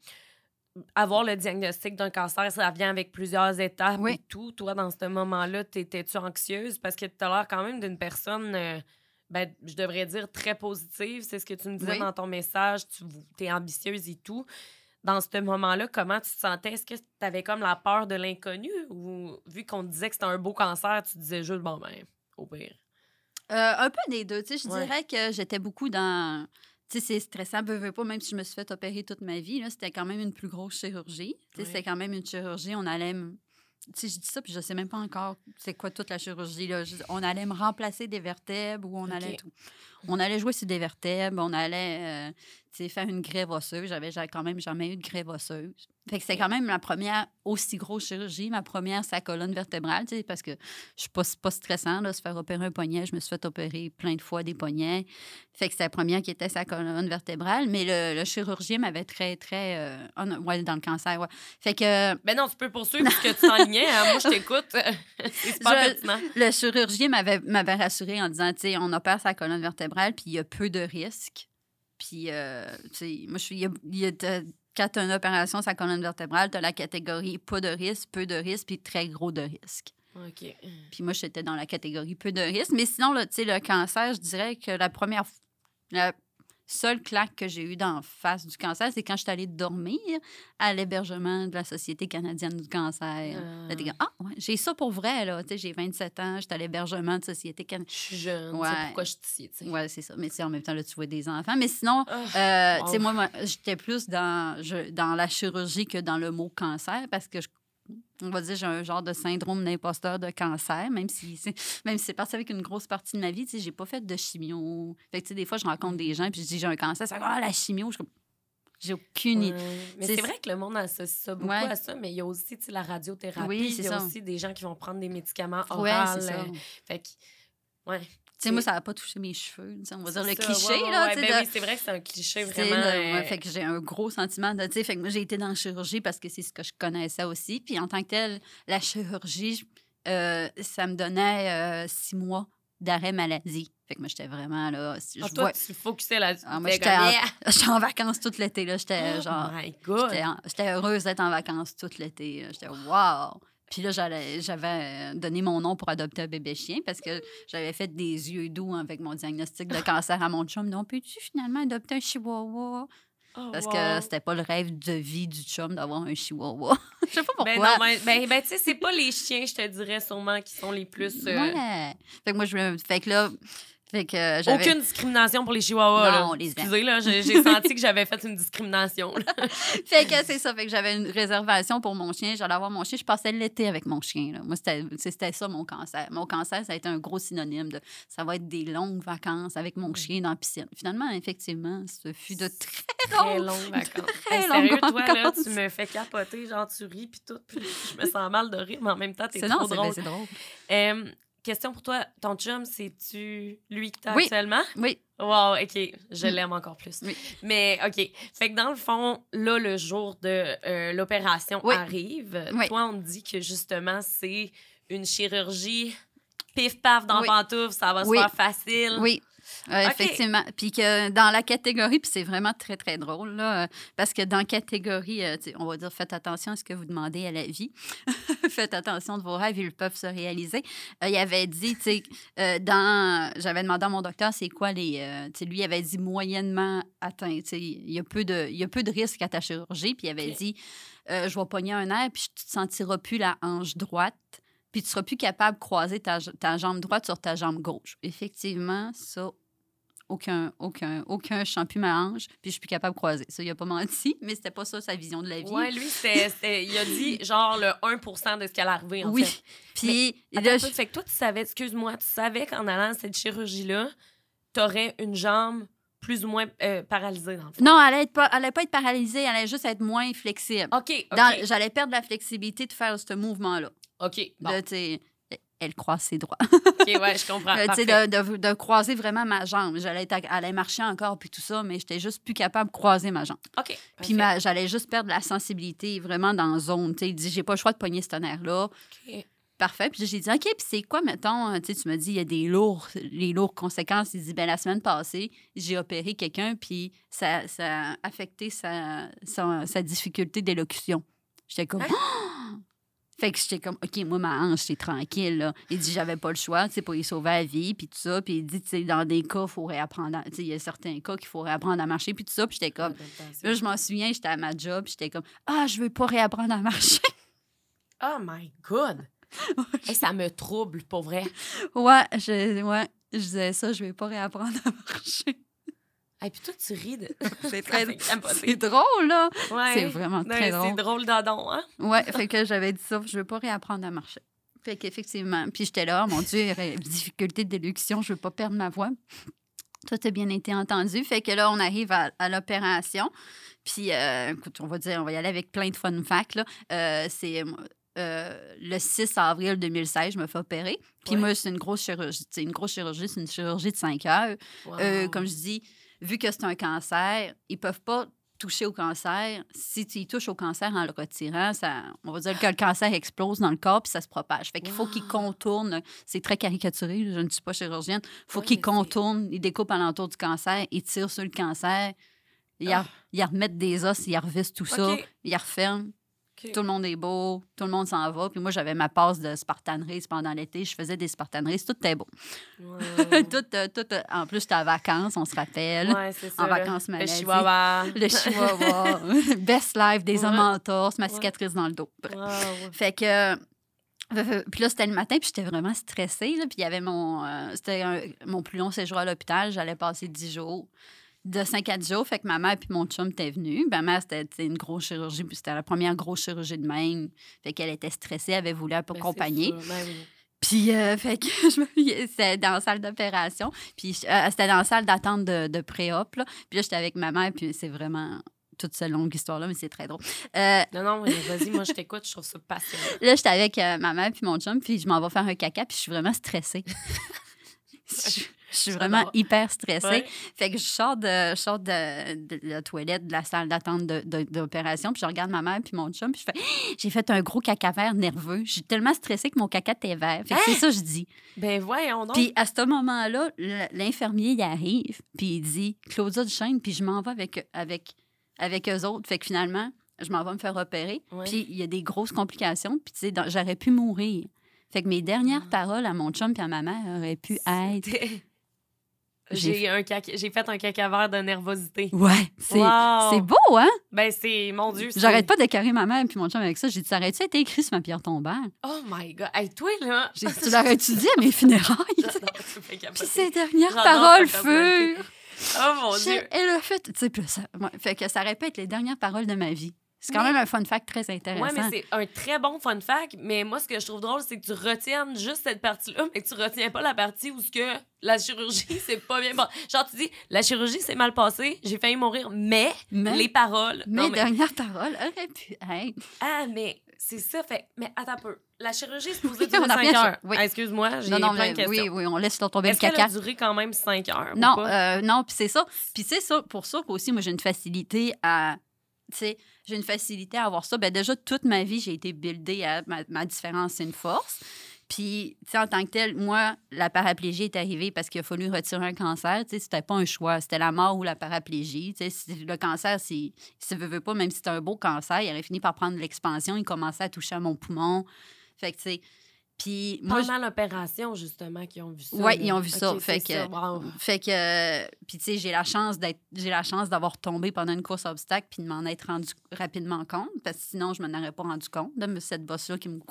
S1: avoir le diagnostic d'un cancer, ça vient avec plusieurs étapes
S2: Oui.
S1: et tout. Toi, dans ce moment-là, t'étais-tu anxieuse? Parce que tu as l'air quand même d'une personne, ben, je devrais dire, très positive. C'est ce que tu me disais
S2: Oui.
S1: dans ton message. Tu es ambitieuse et tout. Dans ce moment-là, comment tu te sentais? Est-ce que tu avais comme la peur de l'inconnu? Ou vu qu'on te disait que c'était un beau cancer, tu disais juste, bon, ben, au pire?
S2: Euh, un peu des deux. Tu sais, je
S1: Ouais.
S2: dirais que j'étais beaucoup dans. Tu sais, c'est stressant, veux, veux pas, même si je me suis fait opérer toute ma vie, là, c'était quand même une plus grosse chirurgie. Tu sais,
S1: Ouais.
S2: c'était quand même une chirurgie. On allait je dis ça, puis je sais même pas encore c'est quoi toute la chirurgie. Là. Je- On allait me remplacer des vertèbres ou on allait tout. On allait jouer sur des vertèbres, on allait. euh, faire une grève osseuse. J'avais quand même jamais eu de grève osseuse. Fait que c'était quand même la première aussi grosse chirurgie. Ma première, la colonne vertébrale, tu sais, parce que je suis pas, pas stressant, là, se faire opérer un poignet. Je me suis fait opérer plein de fois des poignets. Fait que c'était la première qui était sa colonne vertébrale. Mais le, le chirurgien m'avait très, très... euh, non, ouais, dans le cancer, ouais. Fait que
S1: Ben non, tu peux poursuivre parce que tu t'enlignais. hein. Moi, je t'écoute. c'est super
S2: Je-
S1: pertinent.
S2: le chirurgien m'avait m'avait rassuré en disant, tu sais, on opère sa colonne vertébrale, puis il y a peu de risques. Puis, euh, tu sais, moi, je suis... il y a- il y a de- quand tu as une opération sa colonne vertébrale, tu as la catégorie pas de risque, peu de risque, puis très gros de risque.
S1: OK.
S2: Puis moi, j'étais dans la catégorie peu de risque. Mais sinon, tu sais, le cancer, je dirais que la première... La seule claque que j'ai eue d'en face du cancer, c'est quand je suis allée dormir à l'hébergement de la Société canadienne du cancer.
S1: Euh,
S2: Là, ah, ouais, j'ai ça pour vrai, là. J'ai 27 ans, j'étais à l'hébergement de Société canadienne.
S1: Je suis jeune.
S2: Ouais.
S1: Pourquoi je suis ici.
S2: Ouais, c'est ça. Mais en même temps, là, tu vois des enfants. Mais sinon,
S1: Ah,
S2: euh,
S1: Wow.
S2: moi, moi, j'étais plus dans, je- dans la chirurgie que dans le mot cancer parce que je- on va dire, j'ai un genre de syndrome d'imposteur de cancer, même si même si c'est parti avec une grosse partie de ma vie. Tu sais, j'ai pas fait de chimio. Fait que, tu sais, des fois, je rencontre des gens puis je dis, j'ai un cancer. Ça ah, la chimio. Je j'ai aucune idée.
S1: Ouais. Mais
S2: C'est-
S1: vrai que le monde associe ça beaucoup
S2: Ouais.
S1: à ça, mais il y a aussi tu sais, la radiothérapie.
S2: Oui,
S1: il y a
S2: ça.
S1: aussi des gens qui vont prendre des médicaments
S2: Ouais, c'est ça.
S1: euh, Fait que, ouais.
S2: Tu sais, moi, ça n'a pas touché mes cheveux. On va dire le
S1: ça,
S2: cliché,
S1: ouais, ouais,
S2: là.
S1: ouais. Ben
S2: de-
S1: oui, c'est vrai que c'est un cliché vraiment. euh,
S2: fait que j'ai un gros sentiment de, fait que moi, j'ai été dans la chirurgie parce que c'est ce que je connaissais aussi. Puis en tant que telle, la chirurgie, euh, ça me donnait euh, six mois d'arrêt maladie. Fait que moi, j'étais vraiment là. si
S1: ah,
S2: je
S1: toi,
S2: vois-
S1: tu focusais là-dessus.
S2: Ah, moi, j'étais en, vacances tout l'été, là. J'étais
S1: Oh
S2: genre... J'étais en- heureuse d'être en vacances tout l'été. là. J'étais wow! Puis là, j'avais euh, donné mon nom pour adopter un bébé chien parce que j'avais fait des yeux doux avec mon diagnostic de cancer à mon chum. Donc, peux-tu finalement adopter un chihuahua?
S1: Oh,
S2: Parce
S1: wow.
S2: que c'était pas le rêve de vie du chum d'avoir un chihuahua. Je sais pas pourquoi.
S1: Ben non, ben, ben, ben, tu sais, c'est pas les chiens, je te dirais sûrement, qui sont les plus. euh,
S2: Ouais. Fait que moi, je me- Fait que là, fait que euh.
S1: Aucune discrimination pour les chihuahuas.
S2: Non, on les aime.
S1: Excusez, là, j'ai senti que j'avais fait une discrimination.
S2: Fait que c'est ça. Fait que j'avais une réservation pour mon chien. J'allais avoir mon chien. Je passais l'été avec mon chien. là. Moi, c'était ça, mon cancer. Mon cancer, ça a été un gros synonyme de... Ça va être des longues vacances avec mon chien dans la piscine. Finalement, effectivement, ce fut de très
S1: Très
S2: longues...
S1: longues vacances.
S2: Très
S1: Hey,
S2: longues
S1: sérieux, toi, là, tu me fais capoter, genre, tu ris, puis tout, puis je me sens mal de rire, mais en même temps, t'es trop
S2: non, ben,
S1: drôle.
S2: c'est drôle.
S1: Euh, question pour toi, ton chum, c'est-tu lui que t'as
S2: Oui.
S1: actuellement?
S2: Oui.
S1: Wow, OK, je l'aime encore plus.
S2: Oui.
S1: Mais OK, fait que dans le fond, là, le jour de euh, l'opération
S2: Oui.
S1: arrive,
S2: Oui.
S1: toi, on te dit que justement, c'est une chirurgie pif-paf dans pantoufle, ça va se faire facile.
S2: Oui. Euh. Effectivement. Puis que dans la catégorie, puis c'est vraiment très, très drôle, là, euh, parce que dans la catégorie, euh, on va dire, faites attention à ce que vous demandez à la vie. faites attention de vos rêves, ils peuvent se réaliser. Euh, il avait dit, tu sais, euh, dans... J'avais demandé à mon docteur, c'est quoi les... tu sais, lui, il avait dit moyennement atteint. Tu sais, il y a peu de, il y a peu de risques à ta chirurgie. Puis il avait dit, je vais pogner un air, puis tu te sentiras plus la hanche droite puis tu seras plus capable de croiser ta, ta jambe droite sur ta jambe gauche. Effectivement, ça, aucun, aucun, aucun, je plus ma hanche, puis je suis plus capable de croiser. Ça, il a pas menti, mais c'était pas ça sa vision de la vie.
S1: Ouais, lui, c'était- il a dit genre le 1 de ce qui allait arriver, en
S2: oui.
S1: fait.
S2: Puis
S1: Attends
S2: là,
S1: peu, fait que toi, tu savais, excuse-moi, tu savais qu'en allant à cette chirurgie-là, t'aurais une jambe plus ou moins euh, paralysée, le fond.
S2: non, elle allait, pas, elle allait pas être paralysée, elle allait juste être moins flexible.
S1: OK,
S2: J'allais perdre la flexibilité de faire ce mouvement-là.
S1: OK, bon.
S2: Tu sais, elle croise ses droits.
S1: OK, ouais, je comprends.
S2: Euh, tu sais,
S1: Parfait.
S2: de, de- de croiser vraiment ma jambe. J'allais allait marcher encore, puis tout ça, mais j'étais juste plus capable de croiser ma jambe.
S1: OK.
S2: Puis j'allais juste perdre la sensibilité vraiment dans la zone. Tu sais, il dit, j'ai pas le choix de pogner ce nerf-là.
S1: OK.
S2: Parfait. Puis j'ai dit, OK, puis c'est quoi, mettons, euh, tu sais, tu me dis, il y a des lourds, les lourdes conséquences. Il dit, ben la semaine passée, j'ai opéré quelqu'un, puis ça, ça a affecté sa, sa, sa difficulté d'élocution. J'étais comme,
S1: Hein?
S2: Ah! Fait que j'étais comme, OK, moi, ma hanche, c'est tranquille, là. Il dit, j'avais pas le choix, tu sais, pour y sauver la vie, puis tout ça. Puis il dit, tu sais, dans des cas, il faut réapprendre, tu sais, il y a certains cas qu'il faut réapprendre à marcher, puis tout ça. Puis j'étais comme, Là, je m'en souviens, j'étais à ma job, puis j'étais comme Ah, je veux pas réapprendre à marcher.
S1: Oh my God! Hey, ça me trouble, pour vrai.
S2: ouais, je, ouais, je disais ça, je vais pas réapprendre à marcher.
S1: Et puis toi, tu ris de...
S2: C'est
S1: très-
S2: drôle, là.
S1: Ouais.
S2: C'est vraiment
S1: Non,
S2: très drôle.
S1: C'est drôle d'adon, hein?
S2: Ouais, fait que j'avais dit ça, je veux pas réapprendre à marcher. Fait qu'effectivement, puis j'étais là, mon Dieu, difficulté d'élocution, je veux pas perdre ma voix. Tout a bien été entendu. Fait que là, on arrive à, à l'opération. Puis, euh, écoute, on va dire, on va y aller avec plein de fun facts. là. Euh, c'est euh, le 6 avril 2016, je me fais opérer. Puis
S1: Ouais.
S2: moi, c'est une grosse chirurgie. C'est une grosse chirurgie, c'est une chirurgie de 5 heures.
S1: Wow.
S2: comme je dis, vu que c'est un cancer, ils peuvent pas toucher au cancer. Si tu y touches au cancer en le retirant, ça, on va dire que le cancer explose dans le corps puis ça se propage. Fait qu'il faut qu'ils contournent. C'est très caricaturé, je ne suis pas chirurgienne. faut
S1: Ouais,
S2: qu'ils contournent, ils découpent alentour du cancer, ils tirent sur le cancer, ils,
S1: Ah.
S2: ils en remettent des os, ils en revissent tout ça, ils en referment. Tout le monde est beau, tout le monde s'en va. Puis moi, j'avais ma passe de Spartan Race pendant l'été. Je faisais des Spartan Race. Tout était beau.
S1: Wow.
S2: tout, euh, tout, euh, en plus, j'étais en vacances, on se rappelle.
S1: Ouais, c'est ça.
S2: en vacances
S1: Le
S2: maladie.
S1: chihuahua.
S2: Le chihuahua. Best life, des
S1: Ouais.
S2: hommes en torse, ma
S1: Ouais.
S2: cicatrice dans le dos.
S1: Wow.
S2: Fait que. euh, Puis là, c'était le matin, puis j'étais vraiment stressée. là. Puis il y avait mon. euh, c'était mon plus long séjour à l'hôpital. J'allais passer 10 jours. De 5 à 10 jours. Fait que ma mère puis mon chum étaient venus. Ma mère, c'était une grosse chirurgie. Puis c'était la première grosse chirurgie de même. Fait qu'elle était stressée, elle avait voulu
S1: Ben,
S2: accompagner.
S1: Ben.
S2: Puis, euh, fait que je me c'était dans la salle d'opération. Puis, euh, c'était dans la salle d'attente de, de pré-op. là. Puis là, j'étais avec ma mère, puis c'est vraiment toute cette longue histoire-là, mais c'est très drôle. Euh,
S1: Non, non, mais vas-y, moi, je t'écoute, je trouve ça passionnant.
S2: là, j'étais avec euh, ma mère puis mon chum, puis je m'en vais faire un caca, puis je suis vraiment stressée. je, je suis vraiment hyper stressée.
S1: Ouais.
S2: Fait que je sors de, je sors de, de la toilette, de la salle d'attente d'opération, puis je regarde ma mère puis mon chum, puis je fais j'ai fait un gros caca vert nerveux. Je suis tellement stressée que mon caca était vert. Fait que c'est ça que je dis.
S1: Ben voyons donc.
S2: Puis à ce moment-là, l'infirmier il arrive, puis il dit Claudia Duchesne, puis je m'en vais avec, avec, avec eux autres. Fait que finalement, je m'en vais me faire opérer.
S1: Ouais.
S2: Puis il y a des grosses complications, puis tu sais, j'aurais pu mourir. Fait que mes dernières
S1: Ah.
S2: paroles à mon chum puis à ma mère auraient pu être J'ai
S1: un caca- j'ai fait un caca vert de nervosité.
S2: Ouais, c'est
S1: Wow.
S2: beau, hein?
S1: Ben c'est mon dieu.
S2: J'arrête pas de carrer ma mère puis mon chum avec ça. J'ai dit, ça aurait-tu été écrit sur ma pierre tombale?
S1: Oh my god. Hey, toi là.
S2: J'ai dit, tu l'aurais-tu dit à mes funérailles? Puis ses dernières paroles furent.
S1: Oh mon dieu.
S2: Elle a fait. Tu sais, ça, fait que ça être les dernières paroles de ma vie. C'est quand
S1: Mais-
S2: même un fun fact très intéressant.
S1: Ouais, mais c'est un très bon fun fact. Mais moi, ce que je trouve drôle, c'est que tu retiennes juste cette partie-là, mais que tu retiens pas la partie où ce que la chirurgie, c'est pas bien. Bon, genre, tu dis, la chirurgie, c'est mal passé, j'ai failli mourir, mais,
S2: Mais-
S1: les paroles.
S2: Mes
S1: non, mais-
S2: dernières paroles auraient pu être.
S1: Ah, mais c'est ça. Fait, mais attends un peu. La chirurgie est supposée
S2: Oui,
S1: durer
S2: on a
S1: 5
S2: rien-
S1: heures.
S2: oui.
S1: Ah, Excuse-moi, j'ai
S2: Non, non,
S1: plein
S2: mais
S1: de questions.
S2: oui, oui, on laisse tomber le
S1: Est-ce qu'elle
S2: caca.
S1: a duré quand même 5 heures? ou
S2: Non,
S1: pas?
S2: euh, non, puis c'est ça. Puis c'est ça, pour ça qu'aussi, moi, j'ai une facilité à. Tu sais, j'ai une facilité à avoir ça. Ben déjà, toute ma vie, j'ai été buildée à ma, ma différence, c'est une force. Puis, tu sais, en tant que tel, moi, la paraplégie est arrivée parce qu'il a fallu retirer un cancer. Tu sais, c'était pas un choix. C'était la mort ou la paraplégie. Tu sais, si- le cancer, c'est, ça veut, veut pas, même si c'était un beau cancer, il aurait fini par prendre l'expansion. Il commençait à toucher à mon poumon. Fait que, tu sais, puis moi,
S1: Pendant l'opération, justement, qu'ils ont vu ça. Là.
S2: ils ont vu ça. Fait que-
S1: ça. Wow.
S2: fait que, puis tu sais, j'ai la chance d'être, j'ai la chance d'avoir tombé pendant une course obstacle puis de m'en être rendu rapidement compte parce que sinon je m'en aurais pas rendu compte de cette bosse là qui me, tu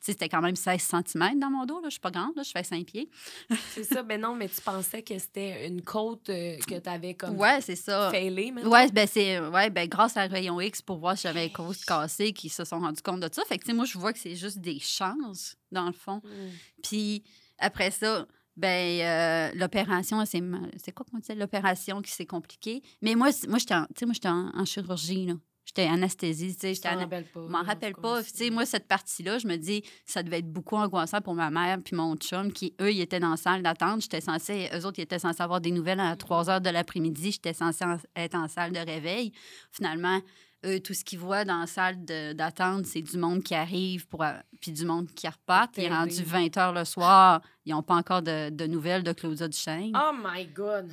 S2: sais, c'était quand même 16 cm dans mon dos là, je suis pas grande là, je fais 5 pieds.
S1: C'est ça, mais non, mais tu pensais que c'était une côte euh, que tu avais comme
S2: Ouais, c'est ça.
S1: failé, maintenant?
S2: Ouais, ben c'est ouais, ben grâce à rayon X pour voir si j'avais une côte cassée qui se sont rendus compte de ça. Fait que tu sais moi je vois que c'est juste des chances dans le fond.
S1: Mm.
S2: Puis après ça, ben euh, l'opération, c'est c'est quoi qu'on dit l'opération qui s'est compliquée. Mais moi, moi j'étais en, moi j'étais en, en chirurgie là. J'étais tu sais,
S1: Je
S2: m'en rappelle pas. Tu sais, moi, cette partie-là, je me dis, ça devait être beaucoup angoissant pour ma mère puis mon chum, qui, eux, ils étaient dans la salle d'attente. J'étais censée, eux autres, ils étaient censés avoir des nouvelles à 3 heures de l'après-midi. J'étais censée en- être en salle de réveil. Finalement, eux, tout ce qu'ils voient dans la salle d'attente, c'est du monde qui arrive pour, euh, puis du monde qui repart. Il est rendu 20 heures le soir. Ils n'ont pas encore de, de nouvelles de Claudia Duchesne.
S1: Oh my God!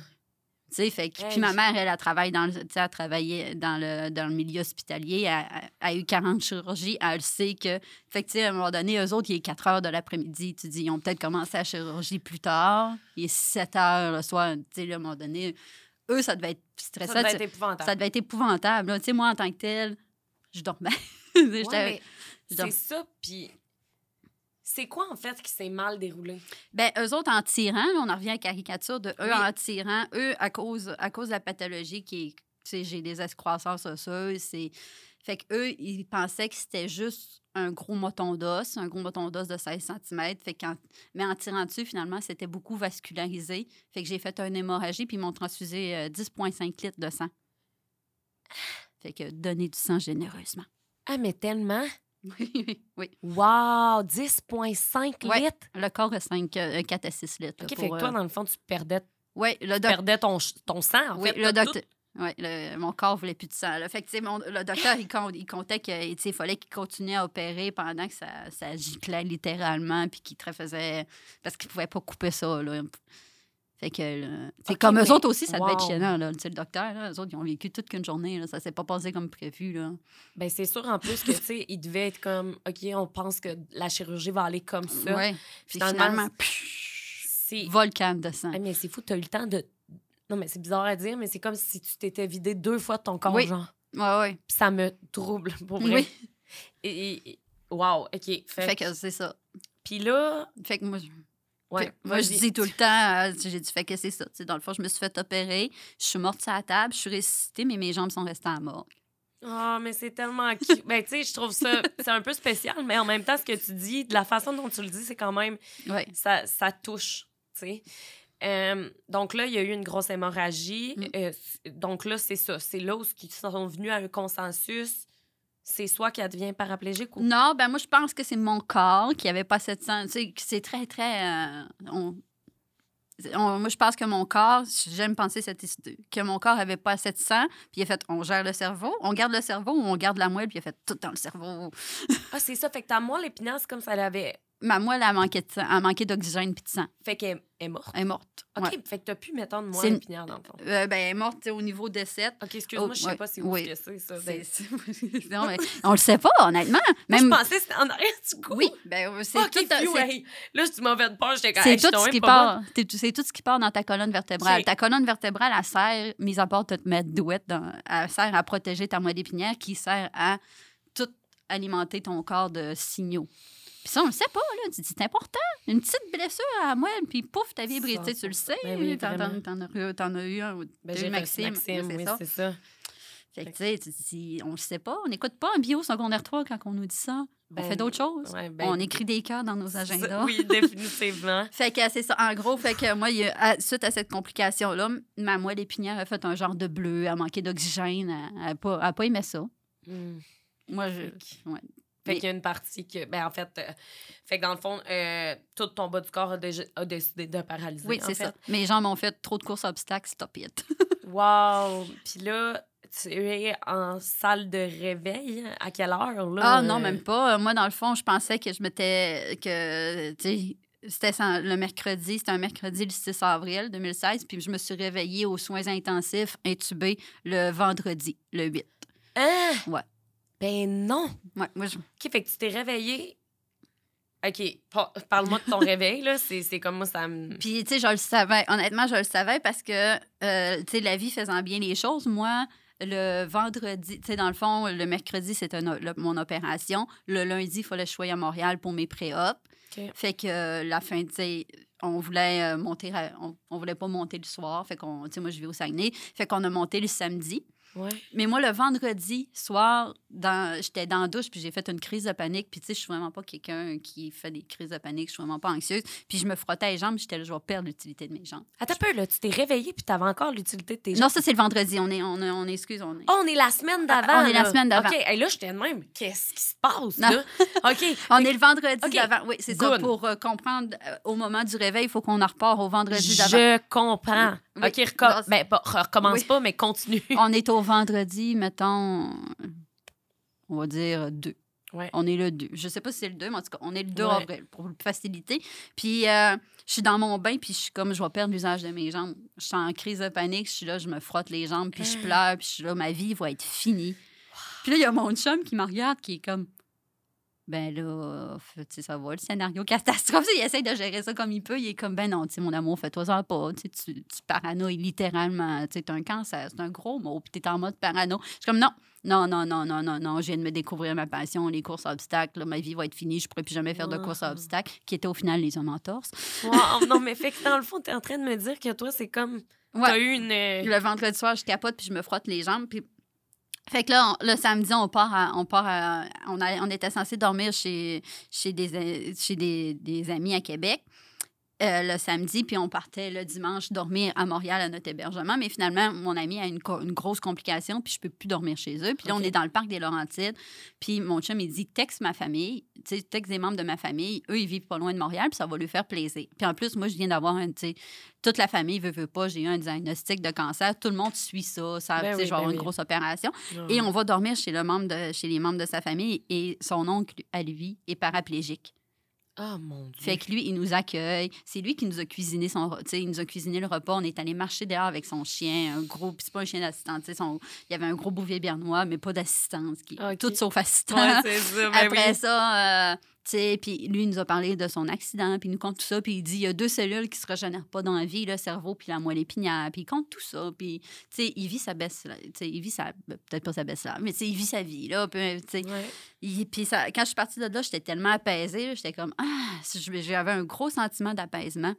S2: Tu sais, fait que-
S1: Hey,
S2: puis ma mère, elle, a travaillé dans le, tu sais, elle travaillait dans le, dans le milieu hospitalier. Elle, elle- elle a eu 40 chirurgies. Elle sait que. Fait que, tu sais, à un moment donné, eux autres, il est 4 heures de l'après-midi. Tu dis, ils ont peut-être commencé la chirurgie plus tard. Il est 7 heures le soir. Tu sais, à un moment donné, eux, ça devait être stressant.
S1: Ça devait être épouvantable.
S2: ça devait être épouvantable. Tu sais, moi, en tant que tel, je dormais.
S1: Ouais, c'est ça, puis c'est quoi, en fait, qui s'est mal déroulé?
S2: Ben, eux autres, en tirant, là, on en revient à la caricature de eux
S1: Oui.
S2: en tirant, eux, à cause, à cause de la pathologie qui est, tu sais, j'ai des excroissances osseuses, c'est... Fait qu'eux, ils pensaient que c'était juste un gros moton d'os, un gros moton d'os de 16 cm. Fait qu'en- mais en tirant dessus, finalement, c'était beaucoup vascularisé. Fait que j'ai fait une hémorragie, puis ils m'ont transfusé euh, 10,5 litres de sang. Fait que donner du sang généreusement.
S1: Ah, mais tellement?
S2: Oui, oui.
S1: Wow! 10,5
S2: Ouais.
S1: litres?
S2: Le corps a 5, 4 à 6 litres. là,
S1: OK,
S2: pour,
S1: fait que toi,
S2: euh,
S1: dans le fond, tu perdais,
S2: ouais, le
S1: tu perdais ton, ton sang, en
S2: Oui,
S1: fait.
S2: le docteur. Oui, le- mon corps voulait plus de sang. là. Fait que, tu sais, mon- le docteur, il, compte- il comptait qu'il fallait qu'il continue à opérer pendant que ça, ça giclait littéralement, puis qu'il faisait. Parce qu'il pouvait pas couper ça. Là. Fait que, tu
S1: Ok,
S2: comme eux autres aussi, ça devait être chiant. Là. Tu le docteur, là, eux autres, ils ont vécu toute qu'une journée. Là. Ça s'est pas passé comme prévu. Là.
S1: Ben, c'est sûr, en plus, que, tu sais, il devait être comme, OK, on pense que la chirurgie va aller comme ça. Finalement,
S2: finalement,
S1: C'est...
S2: volcan de sang.
S1: Ah, mais c'est fou, t'as eu le temps de... Non, mais c'est bizarre à dire, mais c'est comme si tu t'étais vidé deux fois de ton corps,
S2: Oui.
S1: genre.
S2: Ouais, ouais.
S1: Puis ça me trouble, pour vrai.
S2: Oui.
S1: Et, et- wow, OK. Fait,
S2: Fait que c'est ça.
S1: Puis là...
S2: Fait que moi, je-
S1: Ouais,
S2: Fait moi, je dis tout le temps, euh, j'ai dit, fait que c'est ça. Tu sais, dans le fond, je me suis fait opérer, je suis morte sur la table, je suis ressuscitée, mais mes jambes sont restées à mort.
S1: Ah, mais c'est tellement cute. ben, tu sais, je trouve ça... C'est un peu spécial, mais en même temps, ce que tu dis, de la façon dont tu le dis, c'est quand même...
S2: Oui.
S1: ça, ça touche, tu sais. Euh, donc là, il y a eu une grosse hémorragie.
S2: Mm.
S1: Euh, donc là, c'est ça. C'est là où ils sont venus à un consensus. C'est soit qu'elle devient paraplégique ou...
S2: Non, ben moi, je pense que c'est mon corps qui avait pas que c'est très, très. euh, on- on- moi, je pense que mon corps, j'aime penser cette que mon corps avait pas assez de sang, puis il a fait, on gère le cerveau, on garde le cerveau ou on garde la moelle, puis il a fait tout dans le cerveau.
S1: Ah, c'est ça. Fait que ta moelle c'est comme ça l'avait...
S2: Ma moelle, elle manquait de sang, elle manquait d'oxygène puis de sang.
S1: Fait qu'elle est morte.
S2: Elle est morte.
S1: OK,
S2: Ouais.
S1: fait que t'as pu mettre de moelle
S2: une-
S1: épinière, dans le fond.
S2: Euh, ben, elle est morte au niveau des 7.
S1: OK, excuse-moi,
S2: Oh,
S1: je sais
S2: ouais,
S1: pas si
S2: oui.
S1: que c'est, ça.
S2: C'est-
S1: Ben,
S2: non, mais on le sait pas, honnêtement.
S1: Moi,
S2: Même...
S1: je pensais que c'était en arrière du cou.
S2: Oui, ben, c'est
S1: OK,
S2: tout,
S1: phew,
S2: c'est-
S1: hey. Là, tu m'as fait peur. J'étais comme,
S2: C'est tout, ce qui part, c'est tout ce qui part dans ta colonne vertébrale. Ta colonne vertébrale, elle sert, mis à part de te mettre douette, dans, elle sert à protéger ta moelle épinière qui sert à tout alimenter ton corps de signaux. Puis ça, on le sait pas, là. Tu dis, C'est important. Une petite blessure à moelle, puis pouf, ta vie est brisée. Tu sais, Tu le sais.
S1: Ben oui,
S2: t'en, as, eu- t'en as eu un. ou
S1: Ben,
S2: deux,
S1: j'ai
S2: Maxime.
S1: Maxime,
S2: c'est
S1: oui,
S2: ça.
S1: c'est ça.
S2: Fait que, tu sais, tu dis, on le sait pas. On n'écoute pas en bio secondaire 3 quand on nous dit ça.
S1: Ben,
S2: on fait d'autres choses.
S1: ouais, ben,
S2: on écrit des cœurs dans nos agendas.
S1: Oui, définitivement.
S2: Fait que c'est ça. En gros, fait que moi, il a- suite à cette complication-là, ma moelle épinière a fait un genre de bleu, a manqué d'oxygène, elle n'a pas, pas aimé ça.
S1: Hmm.
S2: Moi, je. ouais.
S1: Fait
S2: Mais-
S1: qu'il y a une partie que, ben en fait, euh, fait que dans le fond, euh, tout ton bas du corps a, a décidé de paralyser.
S2: Oui, c'est
S1: fait.
S2: ça. Mes jambes ont fait trop de courses obstacles, stop it.
S1: Wow! Puis là, tu es en salle de réveil. À quelle heure, là?
S2: Ah non, même pas. Moi, dans le fond, je pensais que je m'étais. que, tu sais, c'était le mercredi, c'était un mercredi le 6 avril 2016, puis je me suis réveillée aux soins intensifs, intubée, le vendredi, le 8.
S1: Hein?
S2: Ouais.
S1: Ben non!
S2: Ouais, moi, je-
S1: OK, fait que tu t'es réveillé. OK, pa- parle-moi de ton réveil, là. C'est comme moi, ça me.
S2: Puis, tu sais, je le savais. Honnêtement, je le savais parce que, euh, tu sais, la vie faisant bien les choses, moi, le vendredi, tu sais, dans le fond, le mercredi, c'était mon opération. Le lundi, il fallait que je sois à Montréal pour mes pré-op. Fait que euh, la fin, tu sais, on voulait euh, monter, à- on, on voulait pas monter le soir. Fait qu'on, tu sais, moi, je vais au Saguenay. Fait qu'on a monté le samedi.
S1: Ouais.
S2: Mais moi, le vendredi soir, dans, j'étais dans la douche, puis j'ai fait une crise de panique. Puis, tu sais, je suis vraiment pas quelqu'un qui fait des crises de panique. Je suis vraiment pas anxieuse. Puis, je me frottais les jambes, j'étais là, je vais perdre l'utilité de mes jambes.
S1: Attends un peu, là. Tu t'es réveillé puis t'avais encore l'utilité de tes
S2: Non,
S1: jambes?
S2: ça, c'est le vendredi. On est, on, est- on est- excuse, on est.
S1: Oh, on est la semaine d'avant.
S2: Ah, on est la semaine d'avant.
S1: OK, hey, là, j'étais de même. Qu'est-ce qui se passe,
S2: Non.
S1: là? OK.
S2: On est le vendredi d'avant. Oui, c'est ça. Pour euh, comprendre, euh, au moment du réveil, il faut qu'on en repart au vendredi d'avant.
S1: Je comprends.
S2: Oui.
S1: OK, reco-
S2: Non,
S1: ben, pas- recommence
S2: Oui.
S1: pas, mais continue.
S2: On est au vendredi, mettons, on va dire deux.
S1: Ouais.
S2: On est le 2. Je sais pas si c'est le 2, mais en tout cas, on est le 2
S1: Ouais.
S2: avril pour faciliter. Puis, euh, je suis dans mon bain, puis je suis comme, je vais perdre l'usage de mes jambes. Je suis en crise de panique, je suis là, je me frotte les jambes, puis je
S1: Ah.
S2: pleure, puis je suis là, ma vie va être finie. Puis là, il y a mon chum qui me regarde, qui est comme, ben là, tu sais, ça va, le scénario catastrophe. Il essaie de gérer ça comme il peut. Il est comme, ben non, tu sais, mon amour, fais-toi ça pas. Tu, tu, paranoïes littéralement. Tu un cancer, c'est un gros mot, puis t'es en mode parano. Je suis comme, non, non, non, non, non, non, non, je viens de me découvrir ma passion, les courses à obstacles. là, ma vie va être finie, je pourrai plus jamais faire de courses à obstacles, qui était au final les hommes en torse.
S1: Wow, non, mais fait que dans le fond, t'es en train de me dire que toi, c'est comme. T'as eu une. euh,
S2: Le vendredi soir, je capote, puis je me frotte les jambes, puis Fait que là, le samedi, on part, à- on part, à- on, a- on était censé dormir chez, chez, des, chez des amis à Québec euh, le samedi, puis on partait le dimanche dormir à Montréal à notre hébergement. Mais finalement, mon ami a une, co- une grosse complication, puis je peux plus dormir chez eux. Puis là, on est dans le parc des Laurentides, puis mon chum, il dit texte ma famille, tu sais, texte des membres de ma famille. Eux, ils vivent pas loin de Montréal, puis ça va lui faire plaisir. Puis en plus, moi, je viens d'avoir un, tu sais, toute la famille veut, veut pas, j'ai eu un diagnostic de cancer. Tout le monde suit ça. ça
S1: Ben oui,
S2: je vais avoir une grosse opération. Et on va dormir chez, le membre de, chez les membres de sa famille et son oncle, à lui, est paraplégique.
S1: Ah, mon Dieu.
S2: Fait que lui, il nous accueille. C'est lui qui nous a cuisiné son, tu sais, il nous a cuisiné le repas. On est allé marcher dehors avec son chien, un gros, puis c'est pas un chien sais, son- il y avait un gros bouvier bernois, mais pas d'assistance, qui,
S1: Ok.
S2: tout sauf assistant.
S1: Ouais, ça. ben
S2: Après
S1: oui.
S2: ça, euh, puis lui, il nous a parlé de son accident, puis il nous compte tout ça, puis il dit il y a deux cellules qui se régénèrent pas dans la vie, le cerveau puis la moelle épinière, puis il compte tout ça, puis tu sais, il vit sa baisse, il vit sa, peut-être pas sa baisse là, mais tu sais, il vit sa vie là, puis
S1: Ouais.
S2: ça, quand je suis partie de là, j'étais tellement apaisée, j'étais comme ah, j'avais un gros sentiment d'apaisement.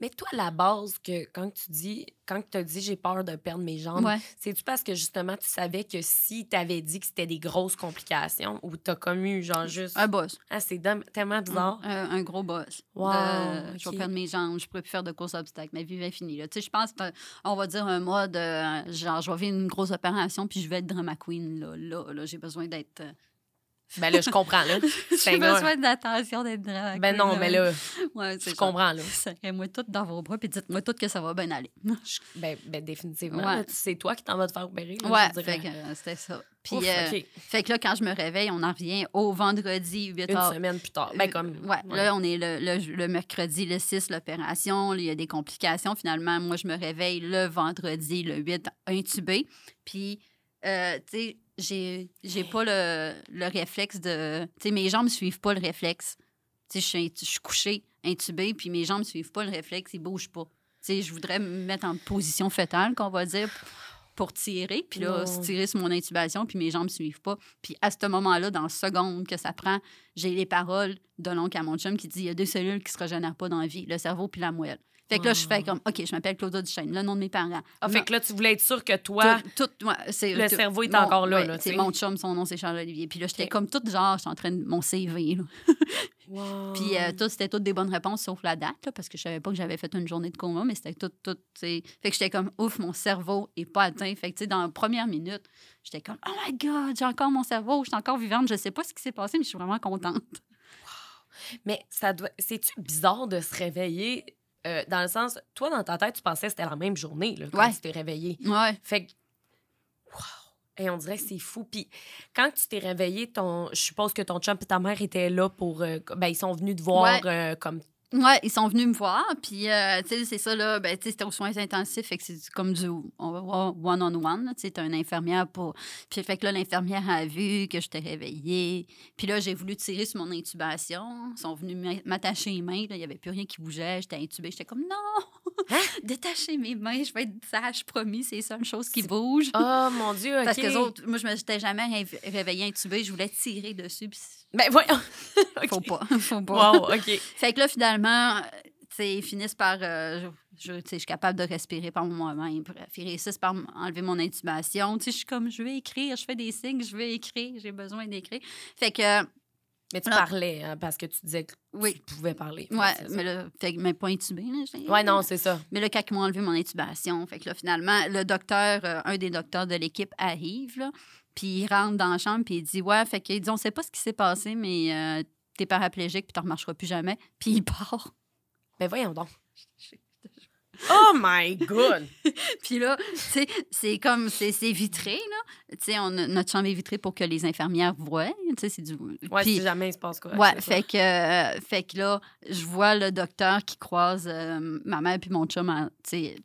S1: Mais toi, à la base, que quand tu dis, quand tu as dit j'ai peur de perdre mes jambes,
S2: Ouais.
S1: c'est-tu parce que justement tu savais que si tu avais dit que c'était des grosses complications ou t'as comme eu genre juste.
S2: Un boss.
S1: Ah, c'est tellement bizarre.
S2: Un, un gros boss.
S1: Wow,
S2: De- Je vais perdre mes jambes, je pourrais plus faire de course à obstacles. Ma vie va là. Tu sais, je pense qu'on va dire un mois de. Genre, je vais vivre une grosse opération, puis je vais être drama queen. Là, là, là j'ai besoin d'être. euh,
S1: Ben là, je comprends, là.
S2: J'ai besoin d'attention d'être drama
S1: Ben non, mais là,
S2: Ouais, c'est
S1: je
S2: ça.
S1: comprends, là.
S2: Serrez-moi tout dans vos bras, puis dites-moi tout que ça va bien aller.
S1: Ben, ben définitivement.
S2: Ouais.
S1: là, C'est toi qui t'en vas te faire opérer. là,
S2: Ouais, fait que euh, c'était ça. Puis,
S1: Ouf,
S2: euh, fait que là, quand je me réveille, on en revient au vendredi 8
S1: Une
S2: heures.
S1: semaine plus tard. Ben, comme.
S2: Ouais, là, on est le, le- le mercredi, le 6, l'opération. là, Il y a des complications. Finalement, moi, je me réveille le vendredi, le 8, intubé. Puis, euh, tu sais, j'ai j'ai pas le, le réflexe de. Tu sais, mes jambes ne suivent pas le réflexe. Tu sais, je suis- couchée, intubée, puis mes jambes ne suivent pas le réflexe, ils bougent pas. Tu sais, je voudrais me mettre en position fétale, qu'on va dire, pour tirer. Puis là, tirer sur mon intubation, puis mes jambes ne suivent pas. Puis à ce moment-là, dans la seconde que ça prend, j'ai les paroles de l'oncle à mon chum qui dit il y a deux cellules qui se régénèrent pas dans la vie, le cerveau puis la moelle. Fait que là, je fais comme OK, je m'appelle Claudia Duchesne, le nom de mes parents.
S1: Ah, fait que là, tu voulais être sûr que toi.
S2: tout, tout- ouais, c'est-
S1: le
S2: tout-
S1: cerveau est
S2: mon-
S1: encore là,
S2: ouais,
S1: là,
S2: C'est mon chum, son nom, c'est Charles-Olivier. Puis là, j'étais comme toute genre, j'étais en train de mon CV. là.
S1: Wow.
S2: Puis euh, tout, c'était toutes des bonnes réponses sauf la date, là, parce que je savais pas que j'avais fait une journée de coma, mais c'était tout, tout. Fait que j'étais comme, ouf, mon cerveau est pas atteint. Fait que, tu sais, dans la première minute, j'étais comme, oh my God, j'ai encore mon cerveau, je suis encore vivante, je sais pas ce qui s'est passé, mais je suis vraiment contente.
S1: Mais ça doit. C'est-tu bizarre de se réveiller euh, dans le sens. Toi, dans ta tête, tu pensais que c'était la même journée, là, quand
S2: Ouais.
S1: tu t'es réveillé.
S2: Ouais.
S1: Fait que. Wow! Et on dirait que c'est fou. Puis quand tu t'es réveillé, ton, je suppose que ton chum et ta mère étaient là pour. euh, ben, ils sont venus te voir euh, comme.
S2: Ouais, ils sont venus me voir, puis, euh, tu sais, c'est ça, là, ben, tu sais, c'était aux soins intensifs, fait que c'est comme du, one-on-one, tu sais, t'as une infirmière pour... Puis, fait que là, l'infirmière a vu que j'étais réveillée, puis là, j'ai voulu tirer sur mon intubation, ils sont venus m'a- m'attacher les mains, là, il n'y avait plus rien qui bougeait, j'étais intubée, j'étais comme, non,
S1: Hein?
S2: détachez mes mains, je vais être sage, promis, c'est ça, une chose qui bouge.
S1: Oh mon Dieu, OK.
S2: Parce que autres, moi, je me j'étais jamais réve- réveillée intubée, je voulais tirer dessus, puis
S1: Ben, voyons. OK.
S2: faut pas, faut pas.
S1: Wow, OK.
S2: Fait que là, finalement, tu sais, ils finissent par. euh, je, je- tu sais, je suis capable de respirer par moi-même. Ils réussissent par enlever mon intubation. Tu sais, je suis comme, je vais écrire, je fais des signes, je vais écrire, j'ai besoin d'écrire. Fait que,
S1: Mais tu parlais, hein, parce que tu disais que
S2: oui.
S1: tu pouvais parler. Ça.
S2: mais là, fait que, mais pas intubé,
S1: Ouais, non, c'est ça.
S2: Mais là, quand ils m'ont enlevé mon intubation, fait que là, finalement, le docteur, euh, un des docteurs de l'équipe arrive, là, puis il rentre dans la chambre, puis il dit Ouais, fait qu'il dit On sait pas ce qui s'est passé, mais euh, t'es paraplégique, puis t'en remarcheras plus jamais. Puis il part.
S1: Ben, voyons donc. Oh my God!
S2: Puis là, tu sais, c'est comme, c'est c'est vitré, là. Tu sais, on a- notre chambre est vitrée pour que les infirmières voient. Tu sais, c'est du.
S1: Ouais,
S2: Puis-
S1: si jamais il se passe quoi.
S2: Ouais, fait que, euh, fait que là, je vois le docteur qui croise euh, ma mère puis mon chum, tu sais,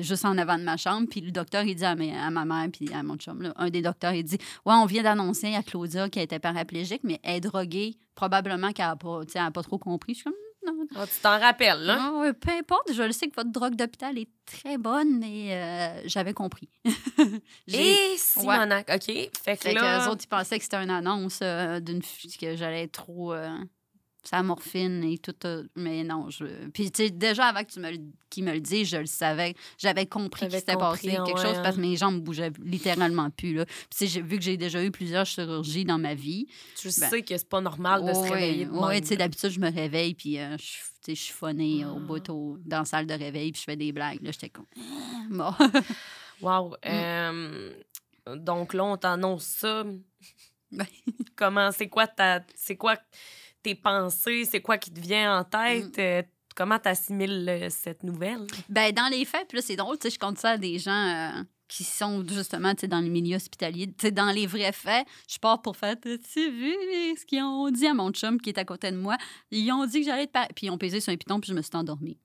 S2: juste en avant de ma chambre. Puis le docteur, il dit à, mes- à ma mère puis à mon chum, là, un des docteurs, il dit Ouais, on vient d'annoncer à Claudia qu'elle était paraplégique, mais elle est droguée. Probablement qu'elle n'a pas, elle a pas trop compris. Je suis comme Non,
S1: Ah, tu t'en rappelles, là?
S2: non, ouais, peu importe, je le sais que votre drogue d'hôpital est très bonne, mais euh, j'avais compris.
S1: Et Simonac, OK. Fait que
S2: Fait que
S1: là...
S2: les autres, ils pensaient que c'était une annonce euh, d'une que j'allais être trop. euh, sa morphine et tout. euh, Mais non, je. Puis, tu sais, déjà avant que tu me, qu'il me le dise, je le savais. J'avais compris qu'il s'était passé quelque
S1: ouais,
S2: chose parce que mes jambes bougeaient littéralement plus. Là. Puis, vu que j'ai déjà eu plusieurs chirurgies dans ma vie.
S1: Tu
S2: Ben,
S1: sais que c'est pas normal de se
S2: ouais,
S1: réveiller de
S2: ouais,
S1: même,
S2: tu sais, d'habitude, je me réveille, puis euh, je suis- je phonée au
S1: Ah.
S2: bout au- dans la salle de réveil, puis je fais des blagues. Là, j'étais comme. Ah, Bon.
S1: Wow.
S2: Mm.
S1: euh, donc là, on t'annonce ça.
S2: Ben.
S1: Comment, c'est quoi ta, c'est quoi tes pensées, c'est quoi qui te vient en tête?
S2: Mm.
S1: euh, comment t'assimiles euh, cette nouvelle?
S2: Ben, dans les faits, puis là, c'est drôle, tu sais, je compte ça à des gens euh, qui sont justement, tu sais, dans le milieu hospitalier. Tu sais, dans les vrais faits, je pars pour faire, tu vu ce qu'ils ont dit à mon chum qui est à côté de moi? Ils ont dit que j'allais être... par- Puis ils ont pesé sur un piton, puis je me suis endormie.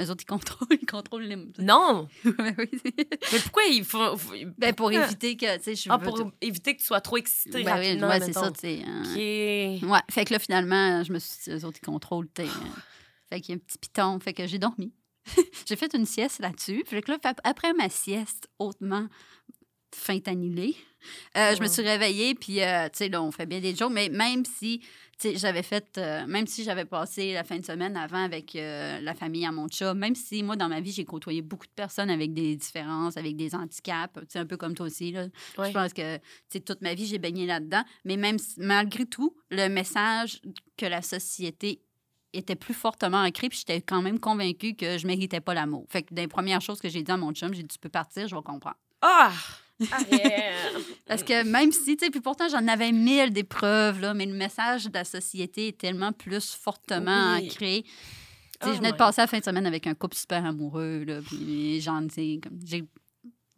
S2: Eux autres, ils contrôlent, ils contrôlent les...
S1: Non! Mais pourquoi il faut. faut-
S2: ben, pour éviter que, tu sais,
S1: Ah, pour éviter que tu sois trop excité
S2: Ben oui, ouais, c'est ça, tu sais. hein. Ouais, fait que là, finalement, je me suis dit, eux autres, ils contrôlent. t'sais, euh, Fait qu'il y a un petit piton. Fait que j'ai dormi. j'ai fait une sieste là-dessus. Fait que là, ap- après ma sieste, hautement feinte annulée, euh, je me
S1: Ouais.
S2: suis réveillée. Puis, euh, tu sais, là, on fait bien des jours. Mais même si, tu j'avais fait, euh, même si j'avais passé la fin de semaine avant avec euh, la famille à mon chat, même si moi, dans ma vie, j'ai côtoyé beaucoup de personnes avec des différences, avec des handicaps, un peu comme toi aussi, là.
S1: Ouais.
S2: Je pense que toute ma vie, j'ai baigné là-dedans. Mais même malgré tout, le message que la société était plus fortement ancré, puis j'étais quand même convaincue que je méritais pas l'amour. Fait que des premières choses que j'ai dit à mon chum, j'ai dit tu peux partir, je vais comprendre.
S1: Ah! Arrière.
S2: Parce que même si, tu sais, puis pourtant j'en avais mille des preuves, là, mais le message de la société est tellement plus fortement
S1: Oui.
S2: ancré. Tu sais,
S1: Oh
S2: je venais de passer la fin de semaine avec un couple super amoureux, là, puis j'en sais, comme, j'ai...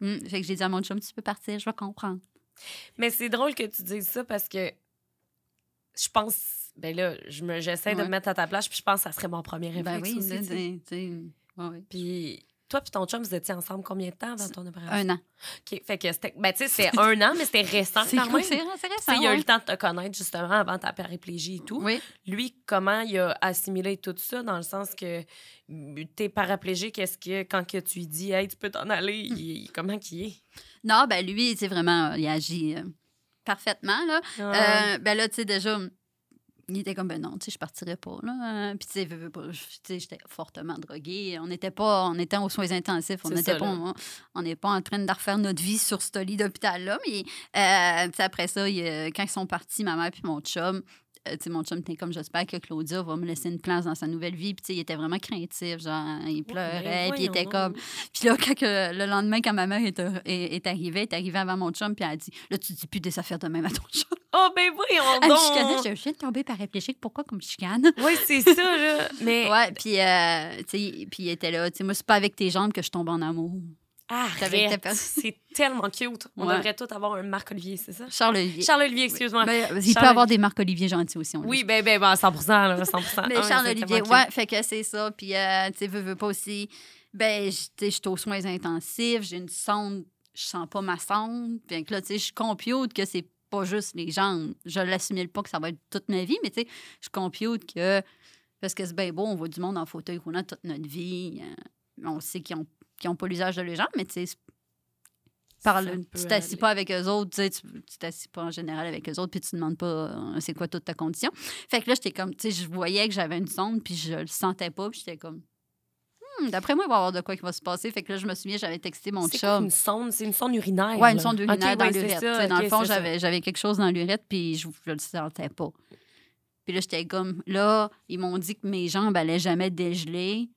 S2: Hum, fait que j'ai dit à mon chum, tu peux partir, je vais comprendre.
S1: Mais c'est drôle que tu dises ça parce que je pense. Ben là, je me, j'essaie de me mettre à ta place, puis je pense que ça serait mon premier réflexe
S2: Ben oui,
S1: aussi. Puis toi puis ton chum, vous étiez ensemble combien de temps avant ton opération?
S2: Un an.
S1: OK, fait que c'était... Ben tu sais, c'était un an, mais c'était récent
S2: C'est
S1: quand même.
S2: c'est c'est récent.
S1: il a eu le temps de te connaître justement avant ta paraplégie et tout.
S2: Oui.
S1: Lui, comment il a assimilé tout ça dans le sens que mm, t'es paraplégique, est-ce que quand que tu lui dis hey, tu peux t'en aller,
S2: Hmm.
S1: il- comment qu'il est?
S2: Non, ben lui, c'est vraiment, il agit euh, parfaitement, là.
S1: Ah.
S2: Euh, ben là, tu sais, déjà, il était comme, ben non, tu sais, je partirais pas, là. Euh, Puis, tu sais, j'étais fortement droguée. On n'était pas, on était aux soins intensifs. On n'était pas, on- pas en train de refaire notre vie sur ce lit d'hôpital-là. Mais, euh, tu sais, après ça, il, quand ils sont partis, ma mère puis mon chum, sais, mon chum était comme, j'espère que Claudia va me laisser une place dans sa nouvelle vie. Puis, tu sais, il était vraiment craintif, genre, il pleurait, puis il était comme, puis là, quand le lendemain, quand ma mère est, est, est arrivée, elle est arrivée avant mon chum, puis elle a dit Là, tu dis plus des affaires de même à ton chum.
S1: Oh, ben voyons
S2: Elle me chicanait,
S1: donc!
S2: je je viens de tomber par réfléchir, pourquoi comme chicane?
S1: Oui, c'est ça, là. Mais
S2: Ouais, puis, euh, tu sais, puis il était là, tu sais, moi, c'est pas avec tes jambes que je tombe en amour.
S1: Arrête, c'est tellement cute. On
S2: Ouais.
S1: devrait tous avoir un Marc-Olivier, c'est ça?
S2: Charles-Olivier.
S1: Charles-Olivier, excuse-moi.
S2: Euh, il
S1: Charles-
S2: peut avoir des Marc-Olivier gentils aussi. on
S1: Oui, ben, ben, ben, 100 là, 100
S2: Mais
S1: Ah,
S2: Charles-Olivier, ouais, fait que c'est ça. Puis, euh, tu sais, veux, veux pas aussi. Ben, je suis aux soins intensifs, j'ai une sonde, je sens pas ma sonde. Que là, tu sais, je compute que c'est pas juste les jambes. Je l'assimile pas que ça va être toute ma vie, mais tu sais, je compute que. Parce que c'est bien beau, on voit du monde en fauteuil roulant toute notre vie. euh, on sait qu'ils ont, qu'ils ont pas l'usage de les jambes, mais tu sais, tu t'assis pas avec eux autres, tu sais, t'assis pas en général avec eux autres, puis tu demandes pas euh, c'est quoi toute ta condition. Fait que là, j'étais comme, tu sais, je voyais que j'avais une sonde, puis je le sentais pas, puis j'étais comme, Hmm, d'après moi, il va y avoir de quoi qui va se passer. Fait que là, je me souviens, j'avais texté mon chum.
S1: une sonde? C'est une sonde urinaire.
S2: Ouais, une sonde urinaire dans
S1: ouais,
S2: l'urette. Dans le fond, j'avais quelque chose dans l'urette, puis je, je le sentais pas. Puis là, j'étais comme, là, ils m'ont dit que mes jambes allaient jamais dégeler.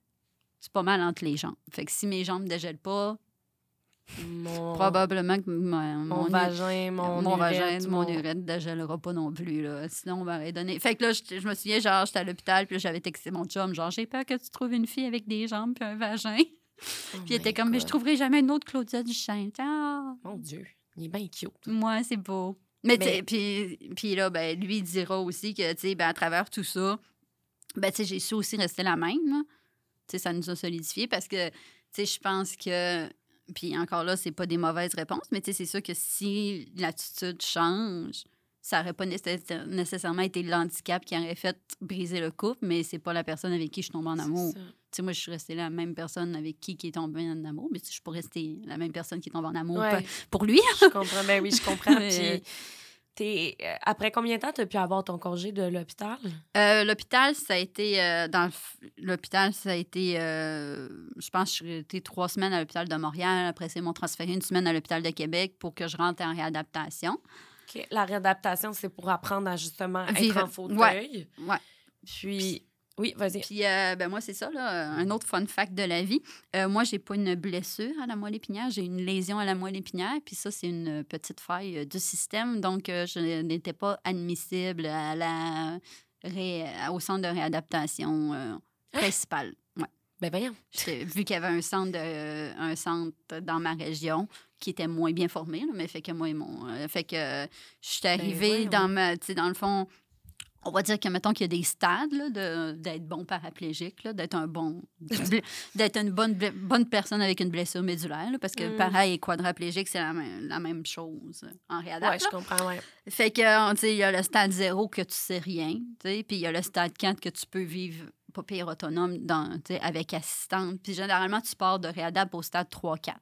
S2: C'est pas mal entre les jambes. Fait que si mes jambes dégèlent pas,
S1: Mon,
S2: probablement que
S1: mon,
S2: mon,
S1: vagin, mon,
S2: mon vagin,
S1: urètre,
S2: mon urètre ne dégèlera pas non plus. Là. Sinon, on m'aurait donné. Fait que là, je, je me souviens, genre, j'étais à l'hôpital, puis j'avais texté mon chum, genre, j'ai peur que tu trouves une fille avec des jambes puis un vagin.
S1: Oh
S2: Puis il était comme, mais je
S1: God.
S2: trouverai jamais une autre Claudia Duchesne. Ah,
S1: Mon Dieu, il est bien cute.
S2: moi, c'est beau. Mais,
S1: Mais-
S2: puis, puis là, ben, lui, il dira aussi que, tu sais, ben, à travers tout ça, ben, tu sais, j'ai su aussi rester la même. là. Ça nous a solidifié parce que, je pense que. Puis encore là, c'est pas des mauvaises réponses, mais c'est sûr que si l'attitude change, ça aurait pas nécess- nécessairement été l'handicap qui aurait fait briser le couple, mais c'est pas la personne avec qui je tombe en amour. Moi, je suis restée la même personne avec qui qui est tombée en amour, mais je pas rester la même personne qui tombe en amour
S1: Ouais.
S2: pour- lui.
S1: Je comprends, ben oui, je comprends. Puis T'es, euh, après combien de temps tu as pu avoir ton congé de l'hôpital?
S2: Euh, l'hôpital, ça a été. euh, dans l'hôpital, ça a été. euh, je pense que j'ai été trois semaines à l'hôpital de Montréal. Après, ils m'ont transféré une semaine à l'hôpital de Québec pour que je rentre en réadaptation.
S1: OK. La réadaptation, c'est pour apprendre à justement être
S2: Vivre-
S1: en fauteuil.
S2: Ouais.
S1: Puis, oui, vas-y.
S2: Puis, euh, ben moi, c'est ça, là, un autre fun fact de la vie. Euh, moi, j'ai pas une blessure à la moelle épinière, j'ai une lésion à la moelle épinière. Puis ça, c'est une petite faille euh, du système. Donc, euh, je n'étais pas admissible à la ré- au centre de réadaptation euh, principal. Ouais.
S1: Ben voyons.
S2: Vu qu'il y avait un centre, de- un centre dans ma région qui était moins bien formé, là, mais fait que moi, mon, euh, fait que euh, je suis arrivée
S1: voyons.
S2: dans ma, tu sais, dans le fond, on va dire que mettons qu'il y a des stades d'être bon paraplégique, d'être un bon, d'être une bonne, bonne personne avec une blessure médulaire, là, parce que
S1: Mm.
S2: pareil, quadriplégique, c'est la même, la même chose en réadaptation.
S1: Ouais, je comprends, ouais.
S2: Fait que, il y a le stade 0 que tu sais rien, puis il y a le stade 4 que tu peux vivre pas pire autonome dans, avec assistante. Puis généralement, tu pars de réadap au stade 3-4.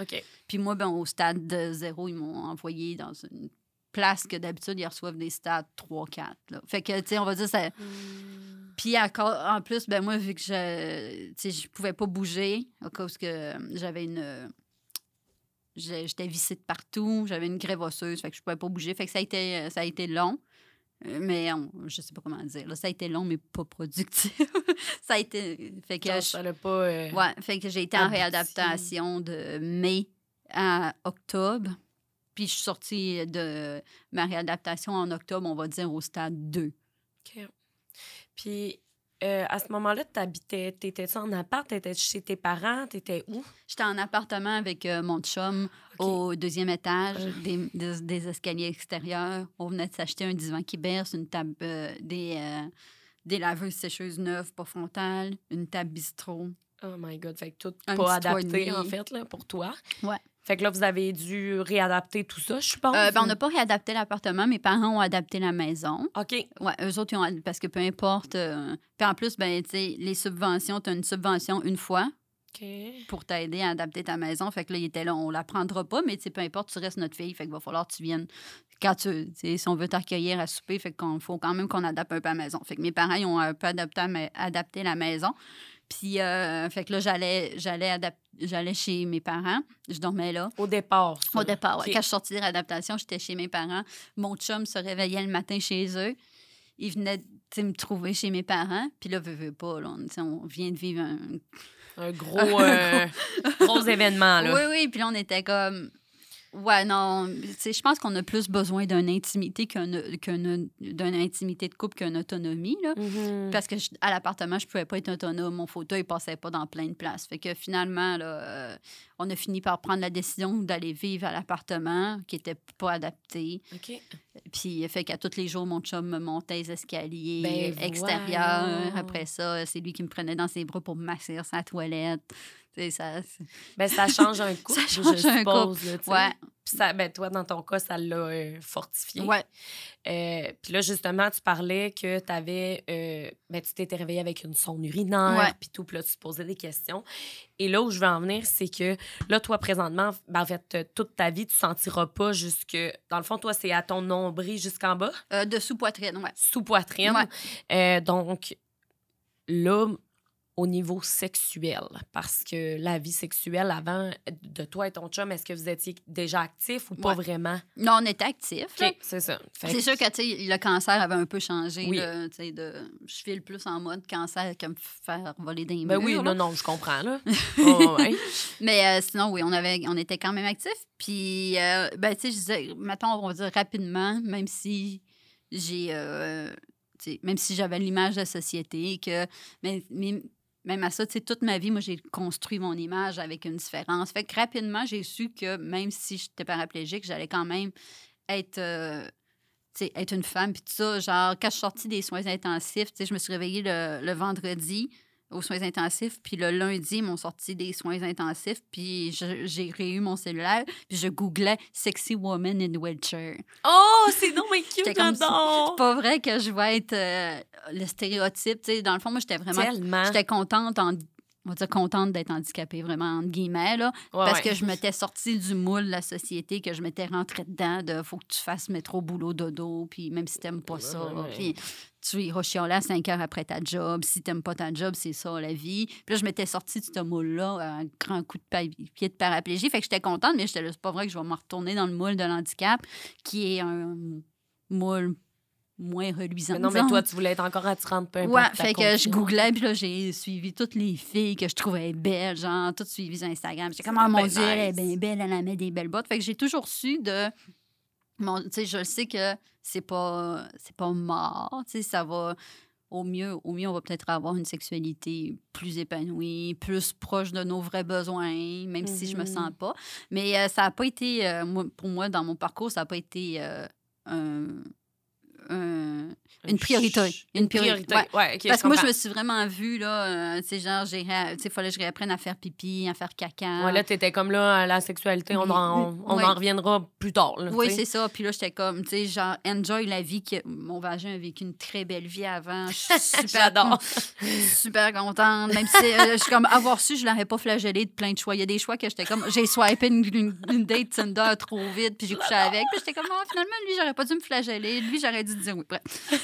S1: OK.
S2: Puis moi, ben, au stade de 0, ils m'ont envoyé dans une place que d'habitude, ils reçoivent des stades 3-4. là. Fait que, tu sais, on va dire, ça... Puis encore, en plus, ben moi, vu que je, tu sais, je pouvais pas bouger à cause que j'avais une... J'étais vissée de partout, j'avais une grève osseuse, fait que je pouvais pas bouger. Fait que ça a été, ça a été long. Euh, Mais on- je sais pas comment dire. là. ça a été long, mais pas productif. ça a été... Fait que
S1: Ça,
S2: je-
S1: ça pas... euh,
S2: Ouais, fait que j'ai été en réadaptation de mai à octobre. Puis je suis sortie de ma réadaptation en octobre, on va dire, au stade 2.
S1: OK. Puis, euh, à ce moment-là, tu habitais... T'étais-tu en appart? T'étais chez tes parents? T'étais où?
S2: J'étais en appartement avec euh, mon chum au deuxième étage,
S1: Euh.
S2: des, des- des escaliers extérieurs. On venait de s'acheter un divan qui berce, une table, des, des laveuses sécheuses neuves, pas frontales, une table bistrot.
S1: Oh my God. Fait que tout
S2: Un
S1: pas adapté, en fait, là, pour toi.
S2: Ouais.
S1: Fait que là, vous avez dû réadapter tout ça, je pense.
S2: Euh, ben, on n'a pas réadapté l'appartement, mes parents ont adapté la maison.
S1: OK.
S2: Oui, eux autres, ils ont, parce que peu importe. euh, puis en plus, ben, tu sais, les subventions, tu as une subvention une fois
S1: OK.
S2: pour t'aider à adapter ta maison. Fait que là, il était là, on la prendra pas, mais tu sais, peu importe, tu restes notre fille. Fait qu'il va falloir que tu viennes. Quand tu, si on veut t'accueillir à souper, fait qu'il faut quand même qu'on adapte un peu la maison. Fait que mes parents, ils ont un peu adapté, à ma- adapté la maison. Puis, euh, fait que là, j'allais, j'allais, j'allais chez mes parents. Je dormais là.
S1: Au départ, ça.
S2: Au départ, ouais.
S1: OK.
S2: quand je sortie de réadaptation, j'étais chez mes parents. Mon chum se réveillait le matin chez eux. Il venait me trouver chez mes parents. Puis là, veux, veux pas, là, on, vient de vivre un...
S1: Un gros, euh, gros événement, là.
S2: Oui, oui. Puis là, on était comme... Ouais, non, je pense qu'on a plus besoin d'une intimité qu'un, qu'une, d'une intimité de couple qu'une autonomie, là.
S1: Mhm.
S2: Parce que je- à l'appartement, je pouvais pas être autonome. Mon fauteuil passait pas dans plein de places. Fait que finalement, là, euh, on a fini par prendre la décision d'aller vivre à l'appartement qui était pas adapté.
S1: OK.
S2: Puis, fait qu'à tous les jours, mon chum me montait les escaliers
S1: Ben,
S2: extérieurs. Après ça, c'est lui qui me prenait dans ses bras pour me masser sa toilette. Ça.
S1: Ben, ça change un coup,
S2: Ça
S1: je
S2: change un
S1: suppose. là.
S2: Ouais,
S1: Puis ça, ben, toi, dans ton cas, ça l'a euh, fortifié.
S2: ouais.
S1: Euh, puis là, justement, tu parlais que tu avais. ben, tu t'étais réveillée avec une sonde urinaire, puis tout. Puis là, tu te posais des questions. Et là où je veux en venir, c'est que là, toi, présentement, ben, en fait, euh, toute ta vie, tu sentiras pas jusque. Dans le fond, toi, c'est à ton nombril jusqu'en bas,
S2: Euh, dessous poitrine, ouais.
S1: sous poitrine.
S2: Ouais.
S1: Euh, donc, là, au niveau sexuel, parce que la vie sexuelle avant de toi et ton chum, est-ce que vous étiez déjà actifs ou pas
S2: Ouais.
S1: vraiment?
S2: Non, on était.
S1: OK, c'est ça.
S2: C'est
S1: que-
S2: sûr que tu sais, le cancer avait un peu changé.
S1: Oui.
S2: là, de, je file plus en mode cancer que me faire voler des
S1: Ben
S2: murs.
S1: oui,
S2: là.
S1: non, non, je comprends, là. Oh, ouais.
S2: Mais euh, sinon, oui, on, avait, on était quand même actifs. Puis, euh, ben, tu sais, je disais, mettons, on va dire rapidement, même si j'ai. euh, même si j'avais l'image de la société, que. Mais, mais- même à ça, toute ma vie, moi, j'ai construit mon image avec une différence. Fait que rapidement, j'ai su que même si j'étais paraplégique, j'allais quand même être. euh, une femme, puis tout ça. Genre, quand je suis sortie des soins intensifs, je me suis réveillée le vendredi aux soins intensifs, puis le lundi, ils m'ont sorti des soins intensifs, puis j'ai réu mon cellulaire, puis je googlais « Sexy Woman in Wheelchair
S1: Oh, c'est non, mais cute, j'adore!
S2: C'est pas vrai que je vais être euh, le stéréotype, tu sais. Dans le fond, moi, j'étais vraiment... J'étais contente en, on va dire, contente d'être handicapée, vraiment, entre guillemets, là,
S1: Ouais,
S2: parce
S1: ouais.
S2: que je m'étais sortie du moule de la société, que je m'étais rentrée dedans de faut que tu fasses métro, boulot, dodo, puis même si t'aimes pas ça,
S1: Ouais,
S2: puis tu iras chialer à 5 heures après ta job. Si t'aimes pas ta job, c'est ça, la vie. Puis là, je m'étais sortie de ce moule-là, un grand coup de pied de paraplégie. Fait que j'étais contente, mais j'étais là, c'est pas vrai que je vais me retourner dans le moule de l'handicap, qui est un moule moins reluisant.
S1: Mais non, mais toi, tu voulais être encore attirante, peu importe.
S2: Ouais, fait que je googlais, puis là, j'ai suivi toutes les filles que je trouvais belles, genre, toutes suivies sur Instagram. J'étais comme, oh mon Dieu, elle est bien belle, elle a mis des belles bottes. Fait que j'ai toujours su de. Mon, tu sais, je le sais que c'est pas, c'est pas mort, tu sais, ça va. Au mieux, au mieux, on va peut-être avoir une sexualité plus épanouie, plus proche de nos vrais besoins, même si je me sens pas. Mais euh, ça n'a pas été, euh, moi- pour moi, dans mon parcours, ça n'a pas été euh, un- un- une priorité. Une
S1: Une
S2: priori-
S1: priorité.
S2: ouais.
S1: Ouais, ok,
S2: Parce que moi, je me suis vraiment vue, là, euh, tu sais, genre, sais, fallait que je réapprenne à faire pipi, à faire caca.
S1: Ouais, là, t'étais comme là, à la sexualité, on, en, on
S2: ouais.
S1: en reviendra plus tard. Là,
S2: Oui, c'est ça. Puis là, j'étais comme, tu sais, genre, enjoy la vie. Que... Mon vagin a vécu une très belle vie avant. Je suis super, super contente. Même si euh, je suis comme, avoir su, je l'aurais pas flagellé de plein de choix. Il y a des choix que j'étais comme, j'ai swipé une, une, une date Tinder trop vite, puis j'ai couché avec. Puis j'étais comme, Ah, finalement, lui, j'aurais pas dû me flageller. Lui, j'aurais dû dire oui. Bref.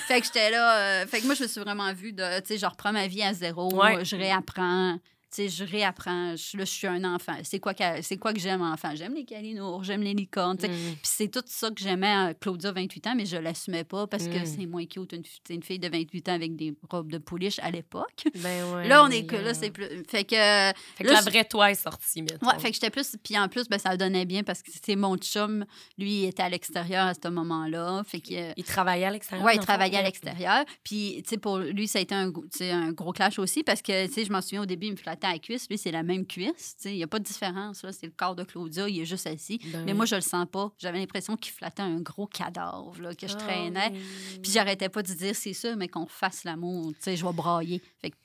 S2: Fait que j'étais là. euh, fait que moi, je me suis vraiment vue de, tu sais, je reprends ma vie à zéro.
S1: Ouais.
S2: Je réapprends. Sais, je réapprends. Je, là, je suis un enfant. C'est quoi que, c'est quoi que j'aime, enfant? J'aime les calinours, j'aime les licornes.
S1: Mm.
S2: Puis c'est tout ça que j'aimais à Claudia, 28 ans, mais je l'assumais pas parce que
S1: Mm.
S2: c'est moins cute une, c'est une fille de 28 ans avec des robes de pouliche à l'époque.
S1: Ben ouais.
S2: Là, on est que là, c'est plus. Fait que.
S1: Fait que
S2: là,
S1: la vraie toi est sortie, mettons.
S2: Ouais, fait que j'étais plus. Puis en plus, ben, ça donnait bien parce que c'était mon chum. Lui, il était à l'extérieur à ce moment-là. Fait que.
S1: Il travaillait à l'extérieur.
S2: Ouais, il travaillait à l'extérieur. Puis, tu sais, pour lui, ça a été un, un gros clash aussi parce que, tu sais, je m'en souviens au début, il me flattait à la cuisse. Lui, c'est la même cuisse. Il n'y a pas de différence. C'est le corps de Claudia, il est juste assis.
S1: Ben
S2: Mais
S1: oui.
S2: moi, je le sens pas. J'avais l'impression qu'il flattait un gros cadavre là, que je
S1: Ah,
S2: traînais.
S1: oui.
S2: Puis j'arrêtais pas de dire, c'est ça, mais qu'on fasse l'amour, je vais brailler. Fait que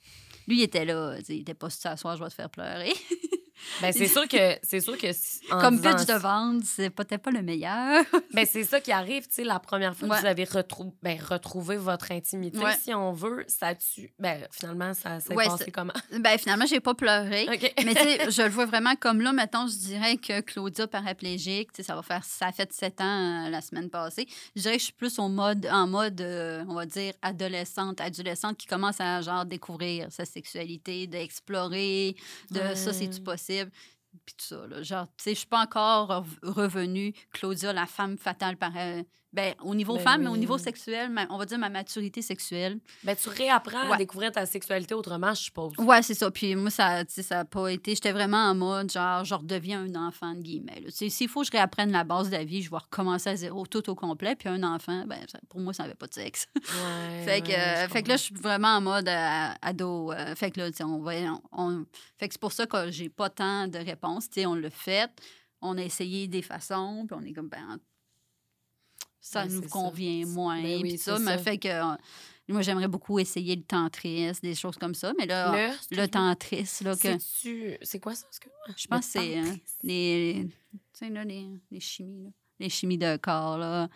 S2: lui, il était là, il était pas sur soir, je vais te faire pleurer.
S1: Ben, c'est sûr que c'est sûr que en
S2: Comme
S1: disant
S2: pitch de vente, c'est peut-être pas le meilleur.
S1: Ben, c'est ça qui arrive, tu sais, la première fois
S2: Ouais.
S1: que vous avez retrou- ben, retrouvé votre intimité,
S2: Ouais.
S1: si on veut, ça tue. Ben, finalement, ça s'est
S2: Ouais,
S1: passé
S2: c'est-
S1: comment?
S2: ben finalement, j'ai pas pleuré. Mais tu sais, je le vois vraiment comme là, maintenant, je dirais que Claudia paraplégique, tu sais, ça va faire, ça a fait sept ans euh, la semaine passée. Je dirais que je suis plus au mode, en mode, euh, on va dire, adolescente, adolescente qui commence à, genre, découvrir sa sexualité, d'explorer, de ça, c'est-tu possible? Puis tout ça, là. Genre, tu sais, je suis pas encore rev- revenue, Claudia, la femme fatale par... euh, ben, au niveau
S1: Ben
S2: femme, mais au niveau sexuel, ma- on va dire ma maturité sexuelle.
S1: Ben, tu réapprends à découvrir ta sexualité autrement, je suppose.
S2: Ouais, c'est ça. Puis moi, ça tu sais, ça a pas été. J'étais vraiment en mode, genre, je redeviens un enfant, de guillemets. S'il faut que je réapprenne la base de la vie, je vais recommencer à zéro, tout au complet. Puis un enfant, ben, ça- pour moi, ça n'avait pas de sexe.
S1: Ouais,
S2: fait, que, euh, fait que là, je suis vraiment en mode euh, ado. euh, fait que là, tu sais, on va. On, on- fait que c'est pour ça que j'ai pas tant de réponses. Tu sais, on l'a fait. On a essayé des façons. Puis on est comme, ben, ça nous
S1: ça.
S2: convient moins.
S1: Ben oui,
S2: ça,
S1: ça.
S2: fait que. euh, moi, j'aimerais beaucoup essayer le tantrisme, des choses comme ça. Mais là,
S1: Le,
S2: le tantrisme, là, que
S1: C'est quoi ça? excuse-moi?
S2: je pense que c'est
S1: tantrisme?
S2: les, sais, là, les, les chimies, là. les chimies de corps, là.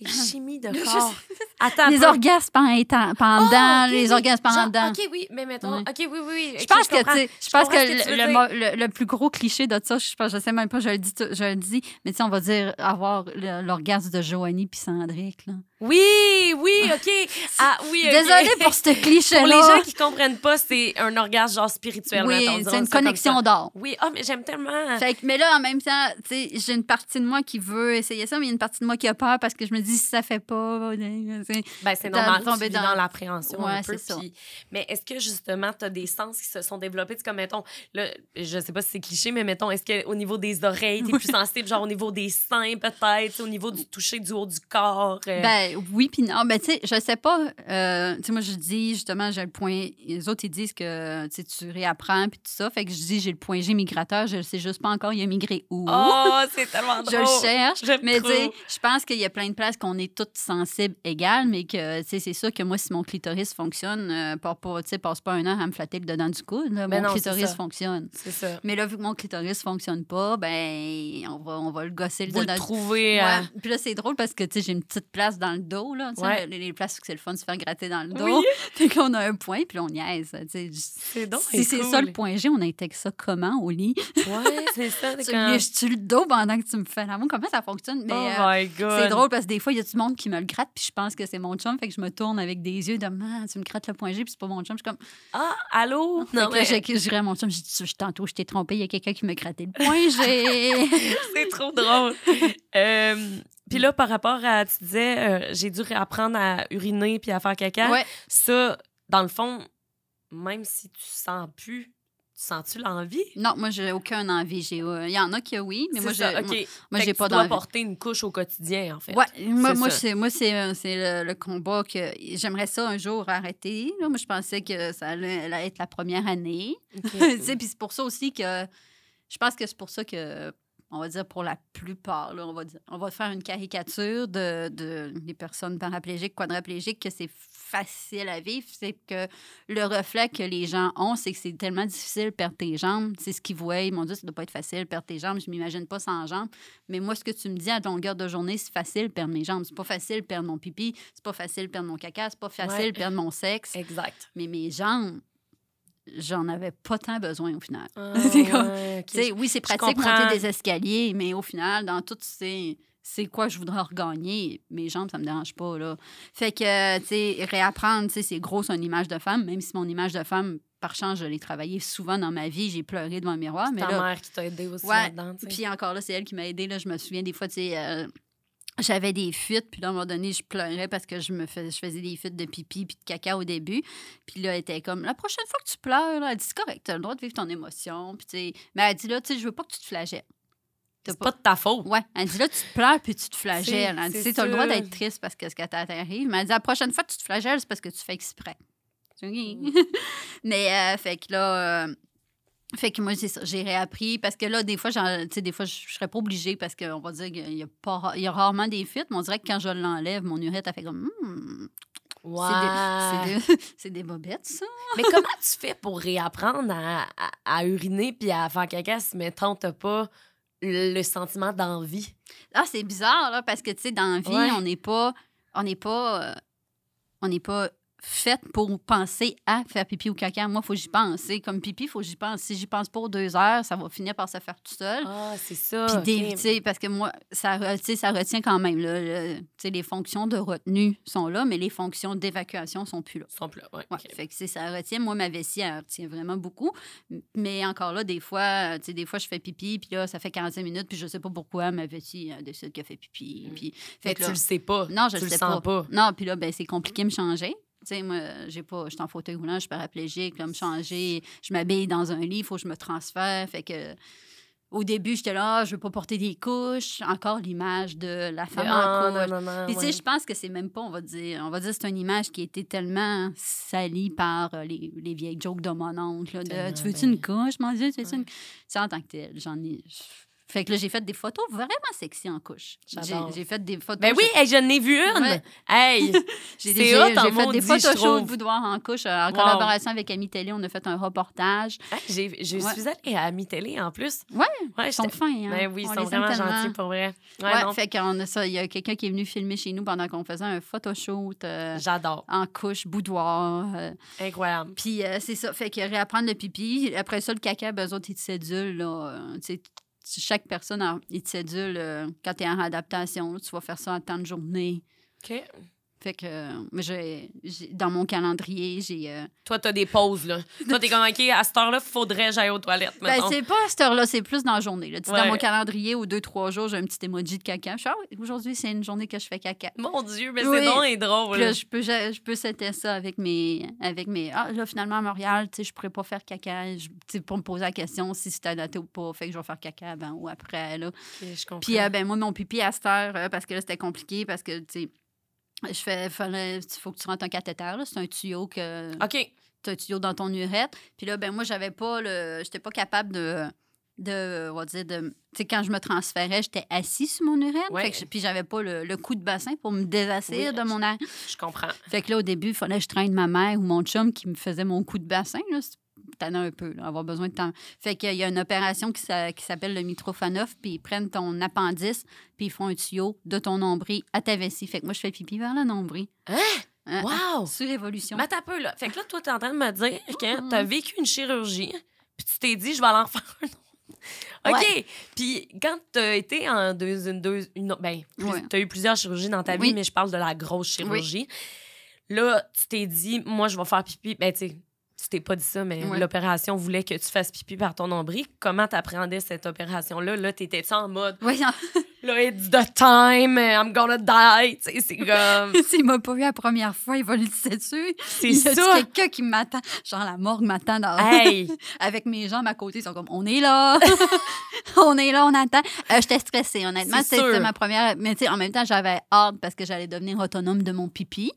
S1: Les chimies de
S2: Je
S1: corps. Attends.
S2: les orgasmes pendant, pendant
S1: Ah, ok,
S2: les
S1: oui.
S2: orgasmes pendant.
S1: OK, oui, mais mettons. OK, oui, oui, oui.
S2: Je
S1: ok,
S2: pense que, tu sais, je pense
S1: que
S2: que le, le, le- plus gros cliché de ça, je pense, je sais même pas, je le dis, tout- je le dis, mais tu sais, on va dire avoir l'orgasme de Joanie puis Sandrick, là.
S1: Oui, oui, OK. Ah, oui, OK.
S2: Désolée pour ce cliché-là.
S1: Pour les gens qui comprennent pas, c'est un orgasme genre spirituel.
S2: Oui, c'est une connexion d'or.
S1: Oui, ah, mais j'aime tellement.
S2: Fait que- mais là, en même temps, j'ai une partie de moi qui veut essayer ça, mais il y a une partie de moi qui a peur parce que je me dis si ça fait pas.
S1: Ben, c'est normal,
S2: tomber dans-
S1: dans l'appréhension un
S2: Ouais,
S1: peu.
S2: ça.
S1: puis- Mais est-ce que, justement, tu as des sens qui se sont développés? Comme, mettons, là, je sais pas si c'est cliché, mais mettons, est-ce qu'au niveau des oreilles, tu es plus sensible, genre au niveau des seins, peut-être, au niveau du toucher du haut du corps? euh,
S2: Ben oui, puis non. Ben tu sais, je sais pas. euh, tu sais, moi, je dis justement, j'ai le point. Les autres, ils disent que tu réapprends, puis tout ça. Fait que je dis, j'ai le point G migrateur. Je le sais juste pas encore, il a migré où.
S1: Oh, c'est tellement
S2: Je
S1: drôle.
S2: le cherche. Mais tu sais, je pense qu'il y a plein de places qu'on est toutes sensibles égales, mais que tu sais, c'est sûr que moi, si mon clitoris fonctionne, euh, pas, pas, tu sais, passe pas un an à me flatter le dedans du coude. là,
S1: Ben
S2: mon
S1: non,
S2: clitoris fonctionne.
S1: C'est ça.
S2: Mais là, vu que mon clitoris fonctionne pas, ben on va, on va le gosser le
S1: Vous le
S2: dedans du
S1: trouvez. euh,
S2: Ouais. Puis là, c'est drôle parce que, tu sais, j'ai une petite place dans le dos, là. Tu sais,
S1: Ouais.
S2: les, les places où c'est le fun de se faire gratter dans le dos.
S1: Oui.
S2: Fait qu'on a un point, puis on niaise. tu.
S1: C'est donc
S2: Si c'est ça le point G, on intègre ça comment au lit?
S1: Ouais, c'est ça.
S2: Tu
S1: comme-
S2: liches-tu le dos pendant que tu me fais l'amour? Comment ça fonctionne? Mais,
S1: oh
S2: euh,
S1: my God.
S2: c'est drôle parce que des fois, il y a du monde qui me le gratte, puis je pense que c'est mon chum, fait que je me tourne avec des yeux de Ah, tu me grattes le point G, puis c'est pas mon chum. Je suis comme,
S1: Ah, allô?
S2: non,
S1: Non, mais
S2: je à mon chum, je dis, tantôt, je t'ai trompé, il y a quelqu'un qui me grattait le point G.
S1: c'est trop drôle. Euh, puis là, par rapport à, tu disais, euh, j'ai dû réapprendre à uriner puis à faire caca.
S2: ouais.
S1: Ça, dans le fond, même si tu sens plus, tu sens-tu l'envie?
S2: Non, moi, j'ai aucun envie. J'ai, euh, Il y en a qui, oui, mais moi, j'ai,
S1: OK.
S2: moi, moi,
S1: Fait
S2: j'ai
S1: que
S2: pas
S1: tu dois
S2: d'envie.
S1: porter une couche au quotidien, en fait.
S2: Ouais, moi,
S1: C'est
S2: moi,
S1: ça.
S2: c'est, moi, c'est, euh, c'est le, le combat que j'aimerais ça un jour arrêter. Là. Moi, je pensais que ça allait, être la première année. Puis c'est pour ça aussi que je pense que c'est pour ça que, on va dire pour la plupart, là, on, va dire- on va faire une caricature de, personnes paraplégiques, quadraplégiques, que c'est facile à vivre. C'est que le reflet que les gens ont, c'est que c'est tellement difficile de perdre tes jambes. C'est ce qu'ils voient. Ils m'ont dit, ça doit pas être facile de perdre tes jambes. Je m'imagine pas sans jambes. Mais moi, ce que tu me dis à longueur de journée, c'est facile de perdre mes jambes. C'est pas facile de perdre mon pipi. C'est pas facile de perdre mon caca. C'est pas facile
S1: Ouais.
S2: perdre mon sexe.
S1: Exact.
S2: Mais mes jambes, j'en avais pas tant besoin au final.
S1: Ah, ouais,
S2: oui, c'est pratique monter des escaliers, mais au final, dans tout, c'est c'est quoi je voudrais regagner? Mes jambes, ça me dérange pas, là. Fait que, tu sais, réapprendre, tu sais, c'est gros une image de femme, même si mon image de femme, par chance, je l'ai travaillé souvent dans ma vie, j'ai pleuré devant un miroir, mais
S1: ta
S2: là,
S1: mère qui t'a aidé aussi
S2: Ouais,
S1: là-dedans,
S2: puis encore là, c'est elle qui m'a aidée, là, je me souviens des fois, tu sais... euh, j'avais des fuites, puis là, à un moment donné, je pleurais parce que je me fais, je faisais des fuites de pipi puis de caca au début. Puis là, elle était comme, la prochaine fois que tu pleures, là, elle dit, c'est correct, t'as le droit de vivre ton émotion. Puis, mais elle dit, là, tu sais, je veux pas que tu te flagelles.
S1: C'est pas de ta faute.
S2: Ouais, elle dit, là, tu te pleures puis tu te flagelles. Elle dit, t'as le droit d'être triste parce que ce que t'arrive. Mais elle dit, la prochaine fois que tu te flagelles, c'est parce que tu fais exprès.
S1: Mm.
S2: mais, euh, fait que là... euh, fait que moi, j'ai réappris parce que là, des fois, j'en- tu sais, des fois, je serais pas obligée parce qu'on va dire qu'il y a, pas, il y a rarement des fuites, mais on dirait que quand je l'enlève, mon urette, elle fait comme, Hmm,
S1: Ouais.
S2: c'est des, bobettes, ça.
S1: Mais comment tu fais pour réapprendre à, à, à uriner puis à faire caca si, mettons, t'as pas le, sentiment d'envie?
S2: Ah, c'est bizarre, là, parce que, tu sais, dans la vie,
S1: Ouais.
S2: on n'est pas. On n'est pas. euh, on n'est pas faite pour penser à faire pipi ou caca. Moi, il faut que j'y pense. Comme pipi, il faut que j'y pense. Si j'y pense pas aux deux heures, ça va finir par se faire tout seul.
S1: Ah, c'est ça.
S2: Puis,
S1: ok.
S2: des- tu sais, parce que moi, ça, ça retient quand même. Là, le- les fonctions de retenue sont là, mais les fonctions d'évacuation sont plus là.
S1: Sont plus là, ouais,
S2: Ouais,
S1: ok.
S2: fait que ça retient. Moi, ma vessie, elle retient vraiment beaucoup. Mais encore là, des fois, tu sais, des fois, je fais pipi, puis là, ça fait 45 minutes, puis je sais pas pourquoi ma vessie décide qu'elle fait pipi.
S1: Mm.
S2: Puis,
S1: Mais
S2: que
S1: tu le sais pas.
S2: non, je
S1: tu
S2: le
S1: le
S2: sais
S1: sens pas.
S2: Non, puis là, ben, c'est compliqué de me changer. Sais, moi, j'ai pas, je suis en fauteuil roulant, je suis paraplégique, là, me changer, je m'habille dans un lit, il faut que je me transfère. Fait que, au début, j'étais là, Ah, je veux pas porter des couches. Encore l'image de la femme
S1: Ah,
S2: en couche. Puis, tu sais, je pense que c'est même pas, on va dire, on va dire, c'est une image qui a été tellement salie par euh, les, les vieilles jokes de mon oncle. là, de, tu veux-tu
S1: ben
S2: une couche, mon Dieu? Tu veux-tu
S1: Ouais.
S2: une... Tu sais, en tant que tel, j'en ai. Fait que là, j'ai fait des photos vraiment sexy en couche. J'ai fait des photos.
S1: Ben oui, hey, je n'ai vu une.
S2: Ouais.
S1: Hey,
S2: J'ai fait des
S1: je
S2: photos de boudoir en couche. euh, En
S1: Wow.
S2: collaboration avec Ami Télé, on a fait un reportage.
S1: J'ai- je
S2: Ouais.
S1: suis allée à Mi-Télé en plus.
S2: Ouais,
S1: Ouais,
S2: Ils sont fins, hein?
S1: Ben oui, ils
S2: On
S1: sont vraiment gentils pour vrai. Ouais,
S2: fait qu'on a ça. Il y a quelqu'un qui est venu filmer chez nous pendant qu'on faisait un photoshoot euh,
S1: J'adore.
S2: en couche, boudoir. euh,
S1: Incroyable.
S2: Puis euh, c'est ça. Fait que réapprendre le pipi. Après ça, le caca, ben, eux autres, ils te. Là, chaque personne, il te euh, quand tu es en adaptation. tu vas faire ça en temps de journée.
S1: OK.
S2: Fait que euh, mais j'ai, j'ai- dans mon calendrier, j'ai. euh,
S1: Toi, t'as des pauses, là. Toi, t'es comme, OK, à cette heure-là, faudrait que j'aille aux toilettes,
S2: Ben, c'est pas à cette heure-là, c'est plus dans la journée. Là. Tu sais,
S1: Ouais.
S2: Dans mon calendrier, aux deux, trois jours, j'ai un petit emoji de caca. Je suis, ah aujourd'hui, c'est une journée que je fais caca.
S1: Mon Dieu, mais
S2: Oui.
S1: c'est donc et drôle.
S2: Là, je peux, je, je peux setter ça avec mes, avec mes. Ah, là, finalement, à Montréal, tu sais, je pourrais pas faire caca. Je- tu sais, pour me poser la question si c'était adapté ou pas. Fait que je vais faire caca avant ou après, là.
S1: OK, je comprends.
S2: Puis, euh, ben, moi, mon pipi à cette heure, euh, parce que là, c'était compliqué, parce que, tu sais, je fais. Fallait, faut que tu rentres un cathéter. C'est un tuyau que.
S1: OK.
S2: T'as un tuyau dans ton urètre. Puis là, ben, moi, j'avais pas le. J'étais pas capable de. De, on va dire, de. Tu sais, quand je me transférais, j'étais assis sur mon urètre.
S1: Ouais.
S2: Fait que je- puis j'avais pas le, le coup de bassin pour me désassir
S1: Oui,
S2: de mon air.
S1: Je comprends.
S2: Fait que là, au début, il fallait que je traîne ma mère ou mon chum qui me faisait mon coup de bassin. là. Tannant un peu, là, avoir besoin de temps. Fait qu'il y a une opération qui, s'a- qui s'appelle le Mitrofanoff, puis ils prennent ton appendice, puis ils font un tuyau de ton nombril à ta vessie. Fait que moi, je fais pipi vers le nombril.
S1: Hein?
S2: Hein?
S1: Wow!
S2: Sur évolution.
S1: Mais un peu, là. Fait que là, toi, t'es en train de me dire que
S2: Mhm.
S1: t'as vécu une chirurgie, puis tu t'es dit, je vais aller en faire un autre. OK.
S2: Ouais.
S1: Puis quand t'as été en deux, une, deux, une, ben,
S2: Ouais.
S1: t'as eu plusieurs chirurgies dans ta vie, mais je parle de la grosse chirurgie. Là, tu t'es dit, moi, je vais faire pipi. Ben, tu sais, tu t'es pas dit ça, mais
S2: Ouais.
S1: l'opération voulait que tu fasses pipi par ton nombril. Comment t'appréhendais cette opération-là? Là, t'étais-tu en mode,
S2: Oui,
S1: là, it's the time, I'm gonna die? C'est comme.
S2: s'il m'a pas eu la première fois, il va le laisser dessus.
S1: C'est
S2: Il
S1: ça!
S2: quelqu'un qui m'attend. Genre, la morgue m'attend dans...
S1: Hey!
S2: avec mes jambes à côté. Ils sont comme, on est là, on est là, on attend. Euh, J'étais stressée, honnêtement. C'était ma première. Mais tu sais, en même temps, j'avais hâte parce que j'allais devenir autonome de mon pipi.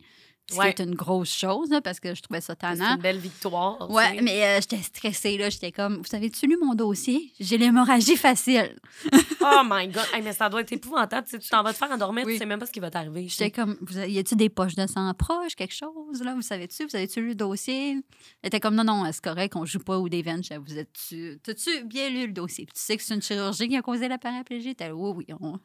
S2: Ce
S1: Ouais.
S2: qui est une grosse chose, là, parce que je trouvais ça
S1: C'est
S2: tannant.
S1: une belle victoire.
S2: Ouais, mais euh, j'étais stressée, là. J'étais comme, vous savez-tu lu mon dossier? J'ai l'hémorragie facile.
S1: Oh my God! Hey, mais ça doit être épouvantable. Tu t'en vas te faire endormir,
S2: Oui.
S1: tu sais même pas ce qui va t'arriver.
S2: J'étais comme, vous y a-tu des poches de sang proches, quelque chose, là? Vous savez-tu? Vous avez-tu lu le dossier? Elle était comme, non, non, c'est correct, on joue pas au Devon. Vous êtes-tu. T'as-tu bien lu le dossier? Puis tu sais que c'est une chirurgie qui a causé la paraplégie? Oui, oui. On...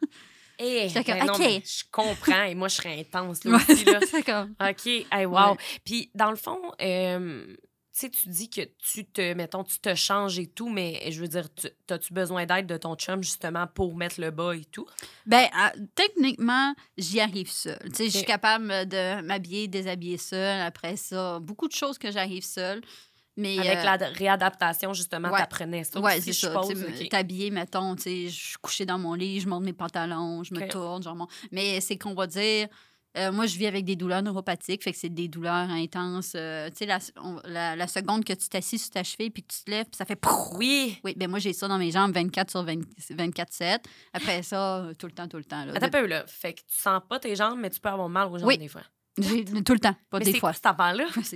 S1: Hey, ben non, je comprends. Et moi, je serais intense là aussi. Là.
S2: c'est comme.
S1: OK. Hey, wow.
S2: Ouais.
S1: Puis, dans le fond, euh, tu sais, tu dis que tu te, mettons, tu te changes et tout, mais je veux dire, tu- as-tu besoin d'aide de ton chum justement pour mettre le bas et tout?
S2: Ben, euh, techniquement, j'y arrive seule. Tu sais, je suis capable de m'habiller, déshabiller seule. Après ça, beaucoup de choses que j'arrive seule. Mais,
S1: Avec
S2: euh,
S1: la réadaptation, justement,
S2: ouais.
S1: t'apprenais ça aussi,
S2: c'est
S1: je
S2: ça. Tu
S1: suppose.
S2: sais,
S1: OK.
S2: T'habiller, mettons, je suis couchée dans mon lit, je monte mes pantalons, je me tourne, genre Mais c'est qu'on va dire. euh, moi, je vis avec des douleurs neuropathiques, fait que c'est des douleurs intenses. euh, tu sais, la, la, la seconde que tu t'assis sur ta cheville puis que tu te lèves, puis ça fait.
S1: Oui.
S2: Oui, ben moi, j'ai ça dans mes jambes 24 sur 20 24-7. Après ça, tout le temps, tout le temps. Là.
S1: Attends un peu, là. Fait que tu sens pas tes jambes, mais tu peux avoir mal aux jambes
S2: Oui.
S1: des fois.
S2: Tout le temps, pas
S1: mais
S2: des
S1: c'est
S2: fois. C'est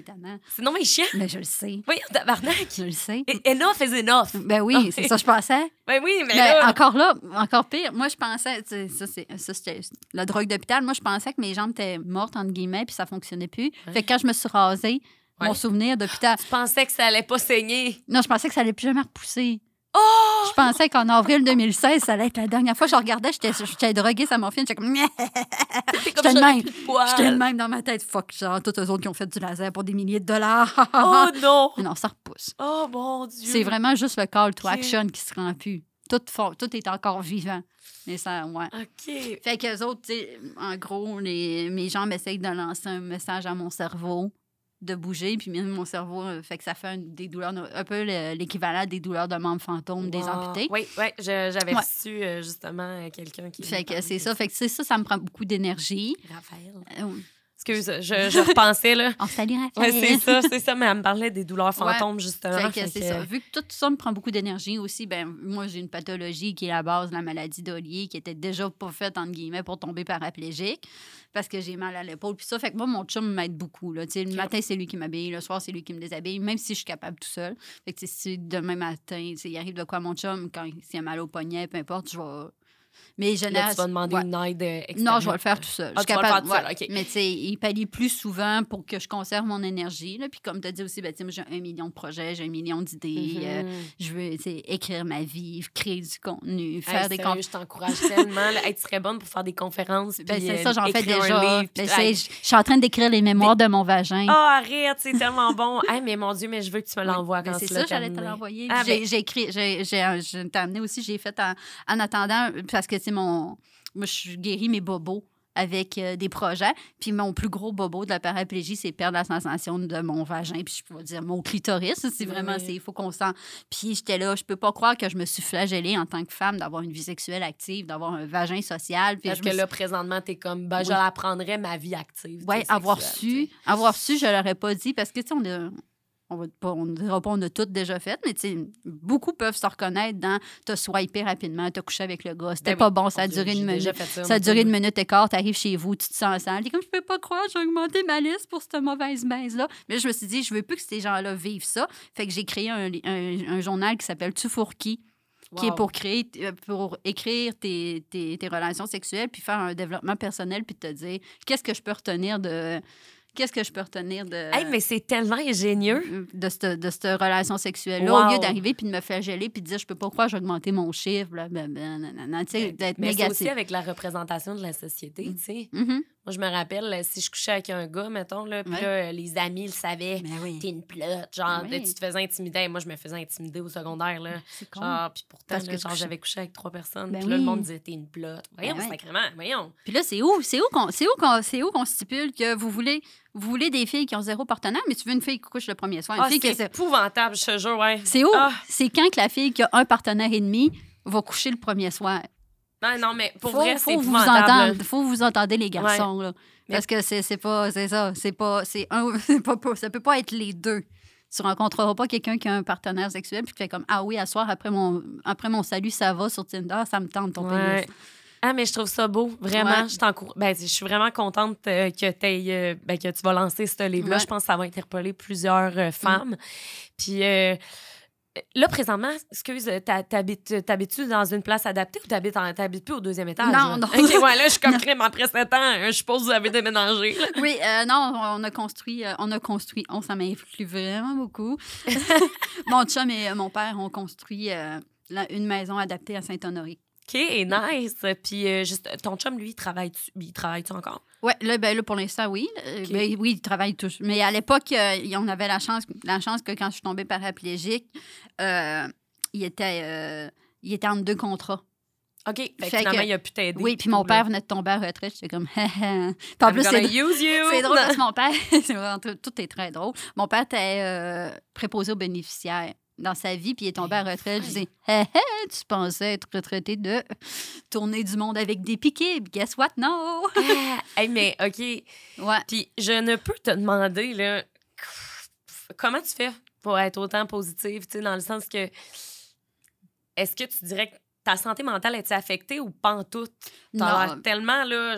S2: tannant.
S1: C'est non, mais chiant.
S2: Mais je le sais.
S1: Oui, tabarnak.
S2: Je le sais.
S1: Et- Enough is enough.
S2: Ben oui, c'est ça que je pensais.
S1: Ben oui, mais,
S2: Mais
S1: là...
S2: encore là, encore pire, moi, je pensais, ça, c'est, ça, c'était la drogue d'hôpital. Moi, je pensais que mes jambes étaient mortes, entre guillemets, puis ça fonctionnait plus.
S1: Ouais.
S2: Fait que quand je me suis rasée,
S1: Ouais.
S2: mon souvenir d'hôpital,
S1: Tu pensais que ça allait pas saigner.
S2: non, je pensais que ça allait plus jamais repousser.
S1: Oh!
S2: Je pensais qu'en avril 2016, ça allait être la dernière fois que je regardais, j'étais, droguée, ça morphine. J'étais comme, J'étais
S1: j'aurais
S2: même. j'étais de même dans ma tête. Fuck, genre, tous eux autres qui ont fait du laser pour des milliers de dollars.
S1: Oh non!
S2: Mais non, ça repousse.
S1: Oh mon Dieu!
S2: C'est vraiment juste le call to action qui se rend plus. Tout, est encore vivant. Mais ça, ouais.
S1: OK.
S2: Fait qu'eux autres, tu sais, en gros, les, mes jambes essayent de lancer un message à mon cerveau de bouger, puis même mon cerveau, euh, fait que ça fait un, des douleurs, un peu le- l'équivalent des douleurs de membres fantômes des amputés.
S1: Oui, oui, j'avais
S2: Ouais.
S1: reçu euh, justement euh, quelqu'un qui.
S2: Fait que c'est ça. Fait que c'est ça, ça me prend beaucoup d'énergie.
S1: Raphaël.
S2: Euh, oui.
S1: Excuse, je, je repensais, là.
S2: On salue Raphaël.
S1: c'est ça, c'est ça, mais elle me parlait des douleurs fantômes, justement.
S2: Fait que
S1: fait
S2: c'est
S1: que-
S2: ça. Vu que tout ça me prend beaucoup d'énergie aussi, ben moi, j'ai une pathologie qui est la base de la maladie d'Olier, qui était déjà pas faite, entre guillemets, pour tomber paraplégique, parce que j'ai mal à l'épaule. Puis ça, fait que moi, mon chum m'aide beaucoup. Là. Le matin, c'est lui qui m'habille. Le soir, c'est lui qui me déshabille, même si je suis capable tout seul. Fait que si demain matin, il arrive de quoi mon chum, quand s'il a mal au poignet, peu importe, je vais... Mais je
S1: Là, tu vas demander
S2: ouais.
S1: une aide euh,
S2: Non, je vais le
S1: extérieure.
S2: faire tout seul.
S1: Ah,
S2: Je suis capable- ouais.
S1: OK.
S2: Mais tu sais, il pallie plus souvent pour que je conserve mon énergie. Là. Puis comme tu as dit aussi, ben, j'ai un million de projets, j'ai un million d'idées. euh,
S1: Mhm.
S2: je veux écrire ma vie, créer du contenu, faire
S1: Hey,
S2: des conférences.
S1: je t'encourage tellement. Là. Hey, tu serais bonne pour faire des conférences.
S2: Ben, c'est
S1: euh,
S2: ça, j'en fais déjà.
S1: livre,
S2: Ben, c'est-
S1: hey,
S2: je suis en train d'écrire les mémoires de mon vagin.
S1: Oh, arrête, c'est tellement bon. Mais mon Dieu, mais je veux que tu me l'envoies
S2: Ben,
S1: quand
S2: c'est
S1: tu
S2: ça, j'allais te l'envoyer.
S1: Ah,
S2: j'ai
S1: ben-
S2: écrit, j'ai je t'ai amené aussi, j'ai fait en, en attendant, parce que c'est mon. Moi, je suis guérie mes bobos avec euh, des projets. Puis mon plus gros bobo de la paraplégie, c'est perdre la sensation de mon vagin. Puis je peux dire mon clitoris. C'est vraiment,
S1: oui.
S2: c'est il faut qu'on sent. Puis j'étais là, je peux pas croire que je me suis flagellée en tant que femme d'avoir une vie sexuelle active, d'avoir un vagin social. Puis
S1: Parce que là, présentement, t'es comme, ben, je l'apprendrais ma vie active. tu
S2: Oui, avoir su,
S1: tu
S2: avoir su, je l'aurais pas dit parce que, tu sais, on a- On va pas, on ne dira pas, on a toutes déjà fait, mais beaucoup peuvent se reconnaître dans t'as swipé rapidement, t'as couché avec le gars, c'était
S1: Ben
S2: pas
S1: oui.
S2: bon, ça a duré une minute.
S1: ça,
S2: Ça a duré une minute et quart, t'arrives chez vous, tu te sens sale. T'es comme, je peux pas croire, j'ai augmenté ma liste pour cette mauvaise baise-là. Mais je me suis dit, je veux plus que ces gens-là vivent ça. Fait que j'ai créé un, li- un- un journal qui s'appelle Tu Fourki, qui est pour créer, euh, pour écrire tes, tes, tes relations sexuelles, puis faire un développement personnel, puis te dire qu'est-ce que je peux retenir de qu'est-ce que je peux retenir de,
S1: Hey, mais c'est tellement ingénieux.
S2: de cette, de cette relation sexuelle-là,
S1: Wow.
S2: au lieu d'arriver puis de me flageller puis de dire je peux pas croire j'ai augmenté mon chiffre, blablabla, sais, d'être
S1: Mais c'est aussi
S2: négatif.
S1: avec la représentation de la société, tu sais.
S2: Mhm.
S1: Moi, je me rappelle, euh, si je couchais avec un gars, mettons, là, puis
S2: Ouais.
S1: là, euh, les amis le savaient.
S2: Mais oui.
S1: T'es une plotte, genre,
S2: Oui.
S1: là, tu te faisais intimider. Moi, je me faisais intimider au secondaire, là.
S2: C'est con.
S1: Genre, puis pourtant,
S2: Parce que
S1: genre, j'avais couché avec trois personnes.
S2: Ben
S1: puis là, le monde disait, t'es une plotte. Voyons,
S2: Ben
S1: sacrément, voyons.
S2: Puis là, c'est où, c'est où qu'on, c'est où qu'on, c'est où qu'on stipule que vous voulez, vous voulez des filles qui ont zéro partenaire, mais tu veux une fille qui couche le premier soir, une
S1: Ah,
S2: fille
S1: c'est épouvantable, je te jure, ouais.
S2: C'est où?
S1: Ah.
S2: C'est quand que la fille qui a un partenaire et demi va coucher le premier soir?
S1: Non, non, mais pour
S2: faut,
S1: vrai,
S2: faut vous entendre, faut vous entendre les garçons là. Parce que c'est pas c'est ça, c'est pas c'est un pas, ça peut pas être les deux. Tu rencontreras pas quelqu'un qui a un partenaire sexuel puis qui fait comme ah oui à soir après mon après mon salut ça va sur Tinder ça me tente ton
S1: Ouais.
S2: pénis.
S1: Ah, mais je trouve ça beau, vraiment.
S2: Ouais.
S1: Je t'encourage. Ben, je suis vraiment contente euh, que, euh, ben, que tu vas lancer ce livre-là.
S2: Ouais.
S1: Je pense que ça va interpeller plusieurs euh, femmes. Puis euh, là, présentement, excuse, t'habites-tu dans une place adaptée ou t'habites, en- t'habites plus au deuxième étage?
S2: Non,
S1: là?
S2: non.
S1: OK, ouais, là, je suis comme
S2: Non.
S1: crème après sept ans. hein, Je suppose que vous avez déménagé.
S2: Oui, euh, non, on a construit, euh, on a construit, on ça m'influe vraiment beaucoup. mon chum et mon père ont construit euh, la- une maison adaptée à Saint-Honoré.
S1: OK, nice. Puis euh, juste, ton chum, lui, il travaille-tu il travaille-tu encore?
S2: Ouais, là, ben, là, pour l'instant, oui. Euh, ben, oui, il travaille toujours. Mais à l'époque, euh, on avait la chance, la chance que quand je suis tombée paraplégique, euh, il, était, il était entre deux contrats.
S1: OK, fait, finalement,
S2: que-
S1: il a pu t'aider.
S2: Oui, puis mon père venait de tomber à retraite. J'étais comme, en plus, c'est
S1: you.
S2: c'est drôle parce que mon père, c'est vraiment tout, tout est très drôle. Mon père était préposé aux bénéficiaires dans sa vie, puis il est tombé à retraite. Je dis, Hé, hé, tu pensais être retraité de tourner du monde avec des piquets. Guess what? No!
S1: Ah, hey, mais OK.
S2: Ouais.
S1: Puis je ne peux te demander, là, comment tu fais pour être autant positive, tu sais, dans le sens que est-ce que tu dirais que ta santé mentale est affectée ou pas en tout? T'as l'air tellement, là,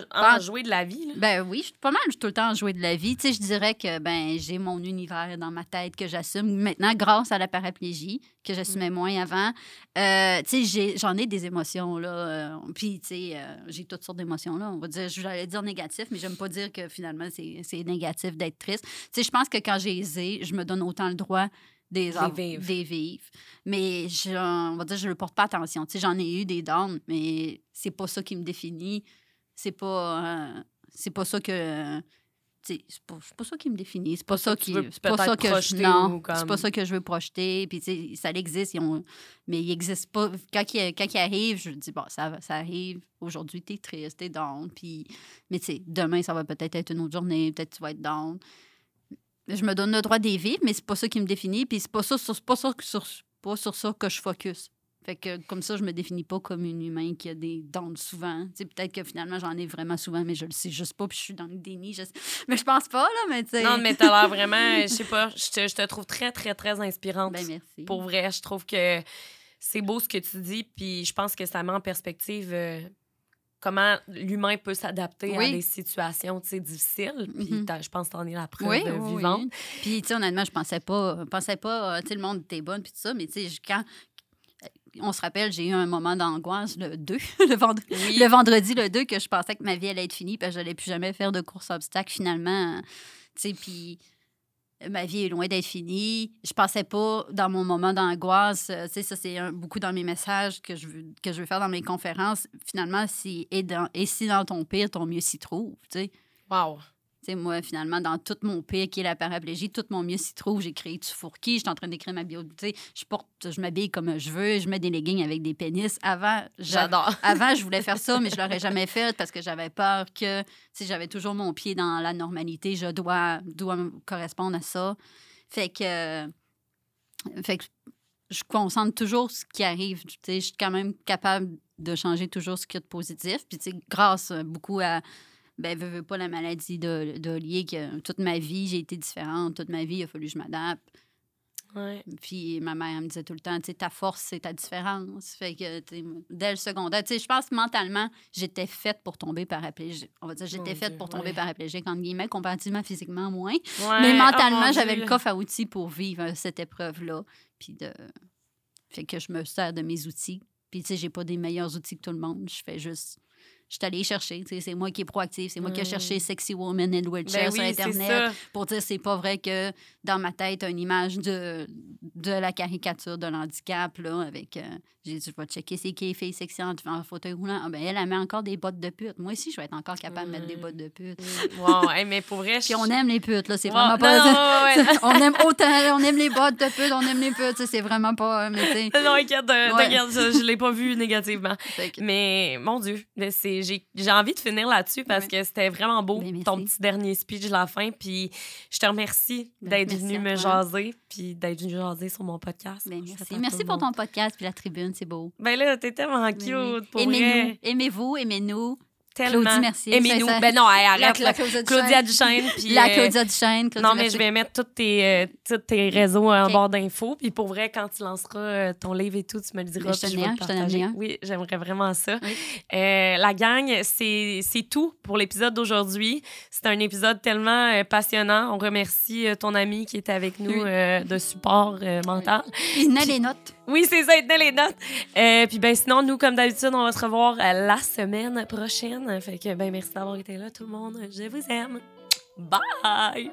S1: de la vie, là.
S2: Ben oui, je suis pas mal, je suis tout le temps jouer de la vie. Tu sais, je dirais que ben j'ai mon univers dans ma tête que j'assume maintenant grâce à la paraplégie que j'assumais moins avant. Euh, tu sais, j'ai- j'en ai des émotions là. euh, Puis tu sais, euh, j'ai toutes sortes d'émotions là. On va dire, j'allais dire négatif, mais j'aime pas dire que finalement c'est c'est négatif d'être triste. Tu sais, je pense que quand j'ai aisé, je me donne autant le droit des, av- des vivre. Mais je, on va dire, je ne porte pas attention. Tu sais, j'en ai eu des downs, mais c'est pas ça qui me définit. C'est pas, euh, c'est pas ça que. tu sais, C'est pas, c'est pas ça qui me définit. C'est pas ça qui. C'est pas ça que je. Non,
S1: comme-
S2: c'est pas ça que je veux projeter. Puis, tu sais, ça existe, mais il existe pas. Quand il, quand il arrive, je dis, bon, ça, ça arrive. Aujourd'hui, t'es triste, t'es down. Puis, mais tu sais, demain, ça va peut-être être une autre journée. Peut-être tu vas être down. Je me donne le droit d'y vivre, mais c'est pas ça qui me définit. Puis c'est pas ça, sur, c'est pas ça, sur, pas sur ça que je focus. Fait que comme ça, je me définis pas comme une humain qui a des dons souvent. Tu sais, peut-être que finalement, j'en ai vraiment souvent, mais je le sais juste pas, puis je suis dans le déni. je Mais je pense pas, là, mais tu sais.
S1: Non, mais t'as l'air vraiment, je sais pas, je te, je te trouve très, très, très inspirante.
S2: Ben, merci.
S1: Pour vrai, je trouve que c'est beau ce que tu dis, puis je pense que ça met en perspective euh, comment l'humain peut s'adapter à des situations, difficiles. Puis
S2: Mhm.
S1: t'as- je pense que t'en es la preuve
S2: Oui,
S1: euh,
S2: oui,
S1: vivante.
S2: Puis, tu sais, honnêtement, je pensais pas, pensais pas, euh, tu sais, le monde était bonne, puis tout ça, mais tu sais, quand. On se rappelle, j'ai eu un moment d'angoisse le 2, le, vendre-
S1: Oui.
S2: le vendredi le 2, que je pensais que ma vie allait être finie, parce que je n'allais plus jamais faire de course obstacle finalement. euh, Tu sais, puis ma vie est loin d'être finie. Je pensais pas dans mon moment d'angoisse. euh, Tu sais, ça, c'est beaucoup dans mes messages que je, veux, que je veux faire dans mes conférences. Finalement, si, et, dans, et si dans ton pire, ton mieux s'y trouve, tu sais.
S1: Wow.
S2: Sais, moi, finalement, dans tout mon pire qui est la paraplégie, tout mon mieux s'y trouve. J'ai créé du fourki, je suis en train d'écrire ma bio. Je porte, je m'habille comme je veux, je mets des leggings avec des pénis. Avant, j'a-
S1: J'adore.
S2: avant, je voulais faire ça, mais je l'aurais jamais fait parce que j'avais peur que, si j'avais toujours mon pied dans la normalité, je dois, dois me correspondre à ça. Fait que, euh, fait que je concentre toujours ce qui arrive. Tu sais, je suis quand même capable de changer toujours ce qu'il y a de positif. Puis, tu sais, grâce beaucoup à, ben, veux, veux pas la maladie de, de lier que toute ma vie, j'ai été différente. Toute ma vie, il a fallu que je m'adapte.
S1: Ouais.
S2: Puis ma mère elle me disait tout le temps, tu sais, ta force, c'est ta différence. Fait que, dès le secondaire, tu sais, je pense que mentalement, j'étais faite pour tomber paraplégique. On va dire, j'étais faite
S1: Dieu,
S2: pour tomber
S1: ouais.
S2: paraplégique, entre guillemets, comparativement physiquement moins.
S1: Ouais.
S2: Mais
S1: Oh,
S2: mentalement, j'avais le coffre à outils pour vivre euh, cette épreuve-là. Puis de... Fait que je me sers de mes outils. Puis, tu sais, j'ai pas des meilleurs outils que tout le monde. Je fais juste je suis allée chercher. C'est moi qui est proactive. C'est moi qui ai cherché Sexy Woman in Wheelchair
S1: Ben
S2: sur
S1: oui,
S2: Internet pour dire c'est pas vrai que dans ma tête, une image de, de la caricature de l'handicap, là, avec. euh, j'ai dit, je vais checker c'est qui les filles sexy en, en fauteuil roulant. Ah, ben, elle, elle met encore des bottes de pute. Moi aussi, je vais être encore capable de mettre des
S1: Mm.
S2: bottes de pute.
S1: Wow, hey, mais pour vrai,
S2: Puis on aime les putes, là. C'est
S1: Wow,
S2: vraiment pas.
S1: non, ouais, ouais.
S2: on aime autant, on aime les bottes de pute, on aime les putes. C'est vraiment pas. euh, Mais.
S1: Non, inquiète, euh,
S2: Ouais.
S1: t'inquiète, je, je l'ai pas vu négativement. Mais mon Dieu, c'est- j'ai j'ai envie de finir là-dessus parce
S2: Ouais.
S1: que c'était vraiment beau,
S2: Ben,
S1: ton petit dernier speech de la fin. Puis je te remercie
S2: Ben,
S1: d'être venu me jaser, puis d'être venu jaser sur mon podcast.
S2: Ben, merci. Merci pour ton podcast puis la tribune, c'est beau.
S1: Ben là, t'es tellement cute, pour
S2: Aimez-nous, aimez-vous, aimez-nous.
S1: Tellement.
S2: Claudie Mercier,
S1: Aimez-nous. Ben non, arrête.
S2: la. Claudia
S1: Claudia
S2: Duchesne.
S1: Puis,
S2: La
S1: euh,
S2: Claudia Duchesne. Claudia
S1: Non, mais je vais mettre tous tes, euh, tous tes réseaux en
S2: Ok.
S1: barre d'infos. Puis pour vrai, quand tu lanceras euh, ton livre et tout, tu me le diras.
S2: Ben, je te le
S1: vais
S2: je te
S1: partager. Oui, j'aimerais vraiment ça.
S2: Oui.
S1: Euh, la gang, c'est tout pour l'épisode d'aujourd'hui. C'est un épisode tellement passionnant. On remercie ton ami qui était avec nous
S2: Oui.
S1: de support mental.
S2: Il tenait les notes.
S1: Oui, c'est ça, il tenait les notes. Puis ben sinon, nous, comme d'habitude, on va se revoir la semaine Fait que ben merci d'avoir été là, tout le monde. Je vous aime. Bye!